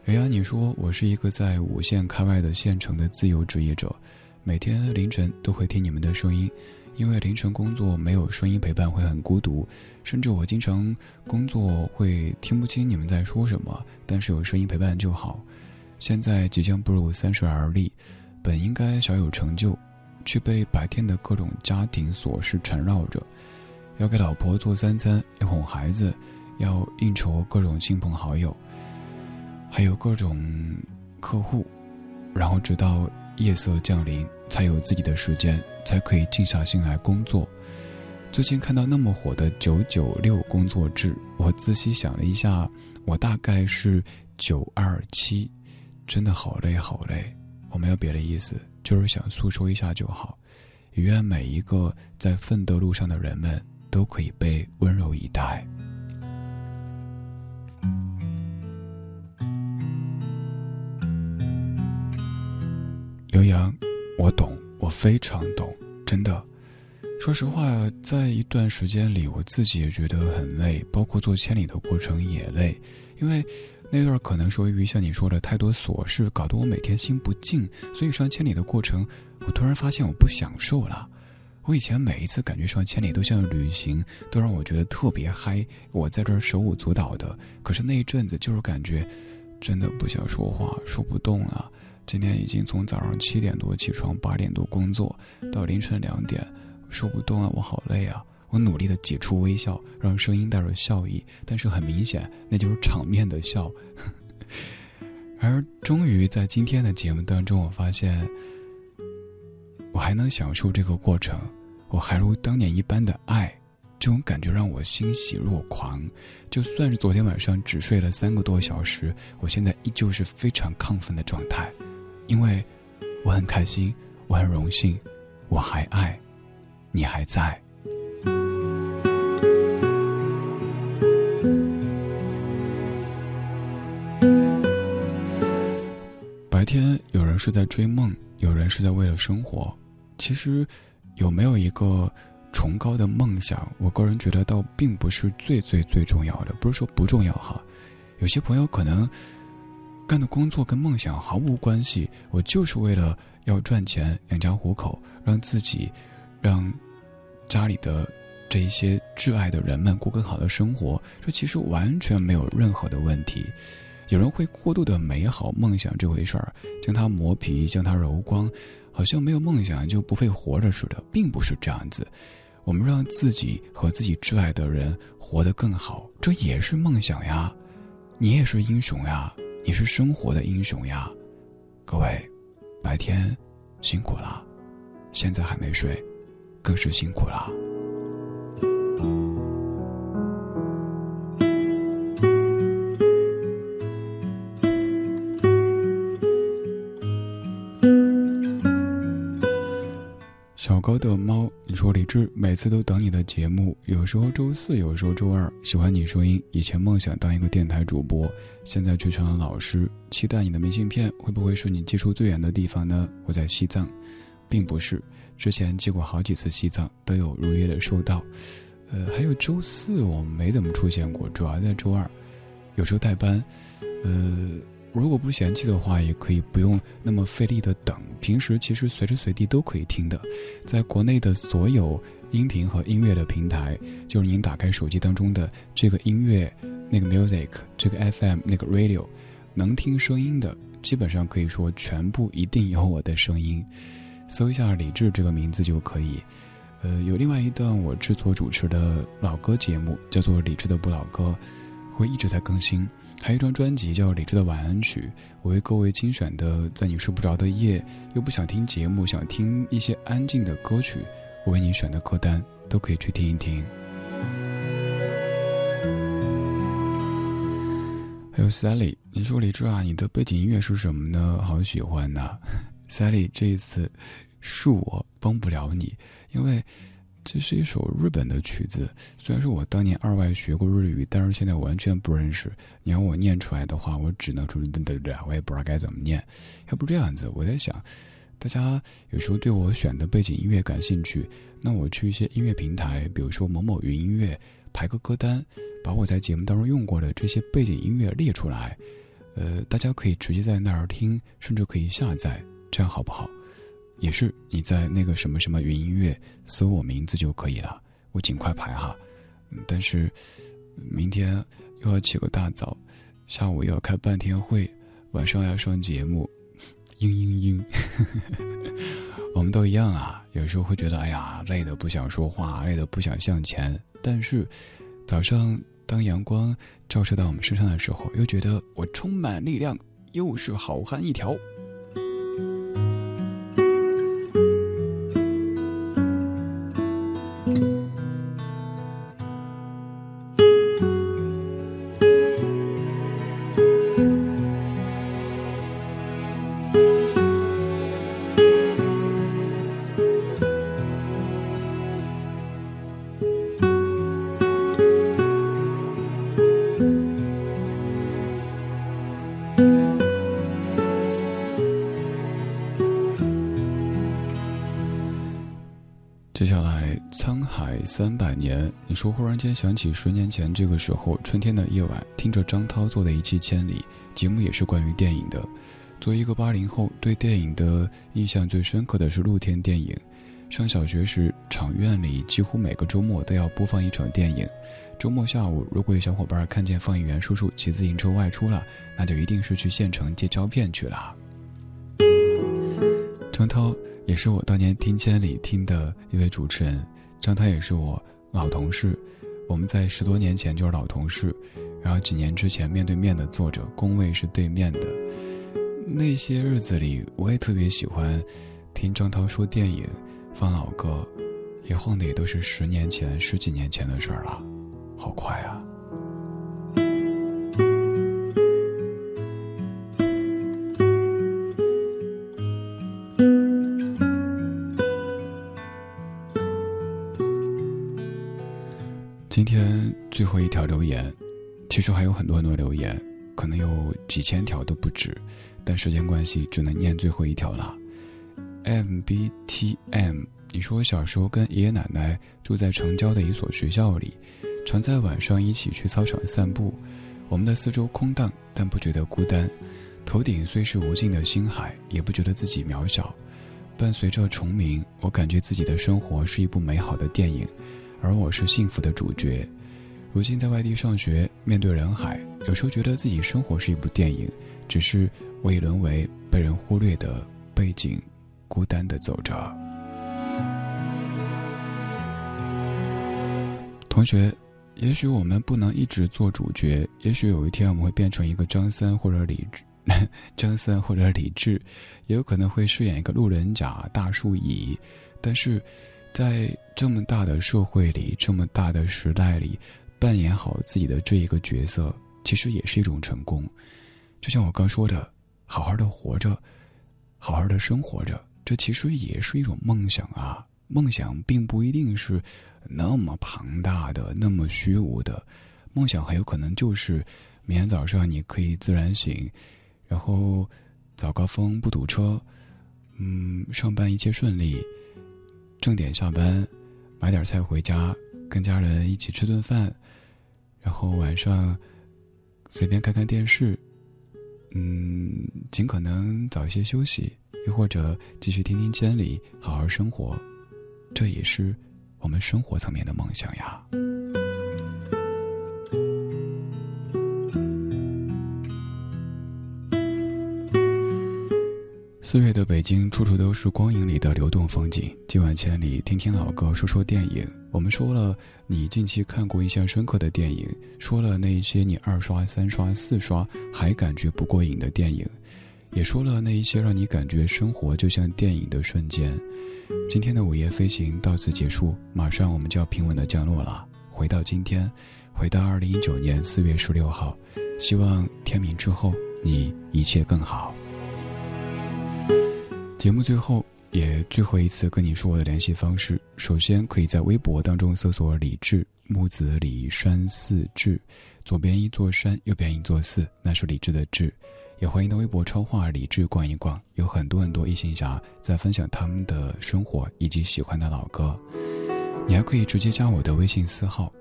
刘洋，你说我是一个在五线开外的县城的自由职业者，每天凌晨都会听你们的声音，因为凌晨工作没有声音陪伴会很孤独，甚至我经常工作会听不清你们在说什么，但是有声音陪伴就好。现在即将步入三十而立，本应该小有成就，却被白天的各种家庭琐事缠绕着，要给老婆做三餐，要哄孩子，要应酬各种亲朋好友。还有各种客户，然后直到夜色降临，才有自己的时间，才可以静下心来工作。最近看到那么火的“九九六”工作制，我仔细想了一下，我大概是九二七，真的好累好累。我没有别的意思，就是想诉说一下就好。也愿每一个在奋斗路上的人们都可以被温柔以待。刘洋，我懂，我非常懂，真的。说实话，在一段时间里，我自己也觉得很累，包括做千里的过程也累，因为那段可能是由于像你说的太多琐事，搞得我每天心不静，所以上千里的过程，我突然发现我不享受了。我以前每一次感觉上千里都像旅行，都让我觉得特别嗨，我在这儿手舞足蹈的。可是那一阵子就是感觉，真的不想说话，说不动了。今天已经从早上七点多起床，八点多工作，到凌晨两点，说不动了，我好累啊！我努力的挤出微笑，让声音带着笑意，但是很明显，那就是场面的笑。而终于在今天的节目当中，我发现，我还能享受这个过程，我还如当年一般的爱，这种感觉让我欣喜若狂。就算是昨天晚上只睡了三个多小时，我现在依旧是非常亢奋的状态。因为我很开心，我很荣幸，我还爱，你还在。白天有人是在追梦，有人是在为了生活。其实，有没有一个崇高的梦想，我个人觉得倒并不是最最最重要的。不是说不重要哈，有些朋友可能。干的工作跟梦想毫无关系，我就是为了要赚钱养家糊口，让自己，让家里的这一些挚爱的人们过更好的生活，这其实完全没有任何的问题。有人会过度的美好梦想这回事儿，将它磨皮，将它揉光，好像没有梦想就不配活着似的，并不是这样子。我们让自己和自己挚爱的人活得更好，这也是梦想呀。你也是英雄呀。你是生活的英雄呀，各位，白天辛苦了，现在还没睡，更是辛苦了。高的猫，你说李志每次都等你的节目，有时候周四，有时候周二。喜欢你声音，以前梦想当一个电台主播，现在却成了老师。期待你的明信片，会不会是你寄出最远的地方呢？我在西藏，并不是，之前寄过好几次西藏，都有如约的收到。呃，还有周四我没怎么出现过，主要在周二，有时候代班。呃，如果不嫌弃的话，也可以不用那么费力的等。平时其实随时随地都可以听的，在国内的所有音频和音乐的平台，就是您打开手机当中的这个音乐，那个 music，这个 FM，那个 radio，能听声音的，基本上可以说全部一定有我的声音。搜一下李志这个名字就可以。呃，有另外一段我制作主持的老歌节目，叫做《李志的不老歌》，会一直在更新。还有一张专辑叫《李志的晚安曲》，我为各位精选的，在你睡不着的夜，又不想听节目，想听一些安静的歌曲，我为你选的歌单都可以去听一听。还有 Sally，你说李志啊，你的背景音乐是什么呢？好喜欢呐，Sally，这一次是我帮不了你。因为这是一首日本的曲子，虽然说我当年二外学过日语，但是现在完全不认识。你让我念出来的话，我只能说噔噔噔，我也不知道该怎么念。要不这样子，我在想，大家有时候对我选的背景音乐感兴趣，那我去一些音乐平台，比如说某某云音乐，排个歌单，把我在节目当中用过的这些背景音乐列出来，呃，大家可以直接在那儿听，甚至可以下载，这样好不好？也是你在那个什么什么云音乐搜我名字就可以了，我尽快排哈。但是明天又要起个大早，下午又要开半天会，晚上要上节目，嘤嘤嘤。我们都一样啊，有时候会觉得哎呀累的不想说话，累的不想向前。但是早上当阳光照射到我们身上的时候，又觉得我充满力量，又是好汉一条。说忽然间想起十年前这个时候，春天的夜晚，听着张涛做的一期《千里》节目，也是关于电影的。作为一个八零后，对电影的印象最深刻的是露天电影。上小学时，场院里几乎每个周末都要播放一场电影。周末下午，如果有小伙伴看见放映员叔叔骑自行车外出了，那就一定是去县城借胶片去了。张涛也是我当年听《千里》听的一位主持人。张涛也是我老同事，我们在十多年前就是老同事，然后几年之前面对面的坐着，工位是对面的。那些日子里，我也特别喜欢听张涛说电影，放老歌，一晃的也都是十年前、十几年前的事儿了，好快啊！今天最后一条留言，其实还有很多很多留言，可能有几千条都不止，但时间关系只能念最后一条了。M B T M，你说小时候跟爷爷奶奶住在城郊的一所学校里，常在晚上一起去操场散步。我们的四周空荡，但不觉得孤单。头顶虽是无尽的星海，也不觉得自己渺小。伴随着虫鸣，我感觉自己的生活是一部美好的电影。而我是幸福的主角。如今在外地上学，面对人海，有时候觉得自己生活是一部电影，只是我已沦为被人忽略的背景，孤单的走着。同学，也许我们不能一直做主角，也许有一天我们会变成一个张三或者李志，张三或者李志，也有可能会饰演一个路人甲、大树乙，但是。在这么大的社会里，这么大的时代里，扮演好自己的这一个角色，其实也是一种成功。就像我刚说的，好好的活着，好好的生活着，这其实也是一种梦想啊！梦想并不一定是那么庞大的、那么虚无的，梦想很有可能就是明天早上你可以自然醒，然后早高峰不堵车，嗯，上班一切顺利，正点下班，买点菜回家，跟家人一起吃顿饭，然后晚上随便看看电视，嗯，尽可能早一些休息，又或者继续听听监理，好好生活。这也是我们生活层面的梦想呀。四月的北京，处处都是光影里的流动风景。今晚千里，听听老歌，说说电影。我们说了你近期看过印象深刻的电影，说了那一些你二刷、三刷、四刷还感觉不过瘾的电影，也说了那一些让你感觉生活就像电影的瞬间。今天的午夜飞行到此结束，马上我们就要平稳的降落了。回到今天，回到二零一九年四月十六号，希望天明之后你一切更好。节目最后也最后一次跟你说我的联系方式，首先可以在微博当中搜索“李志木子李山寺志”，左边一座山，右边一座寺，那是李志的志。也欢迎到微博超话李志逛一逛，有很多很多异性侠在分享他们的生活以及喜欢的老歌。你还可以直接加我的微信私号，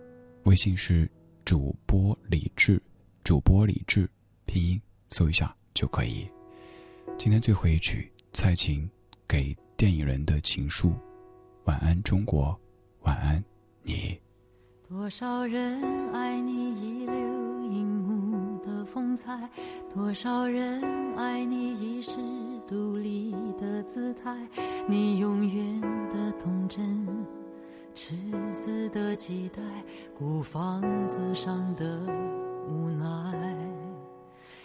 微信是主播李志，主播李志，拼音搜一下就可以。今天最后一曲。蔡琴给电影人的情书，晚安中国，晚安你。多少人爱你一流银幕的风采，多少人爱你一世独立的姿态，你永远的童真，赤子的期待，孤房子上的无奈。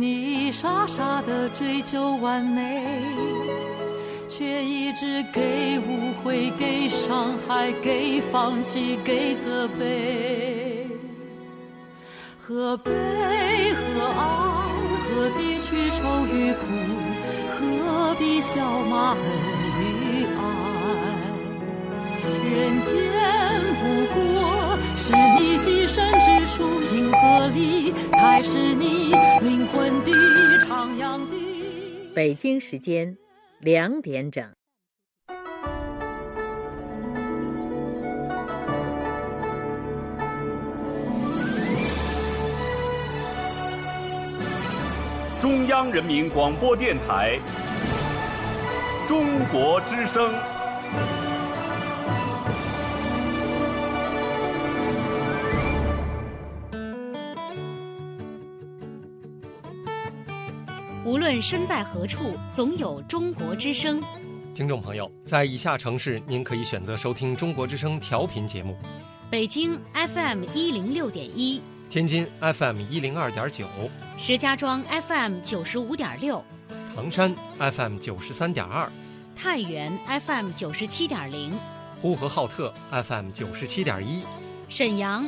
你傻傻的追求完美，却一直给误会、给伤害、给放弃、给责备。何悲何爱？何必去愁与苦？何必笑骂恨与爱？人间不过是你寄身之处，银河里才是你灵魂的徜徉地。北京时间两点整。中央人民广播电台中国之声。无论身在何处，总有中国之声。听众朋友，在以下城市，您可以选择收听中国之声调频节目：北京 FM 一零六点一，天津 FM 一零二点九，石家庄 FM 九十五点六，唐山 FM 九十三点二，太原 FM 九十七点零，呼和浩特 FM 九十七点一，沈阳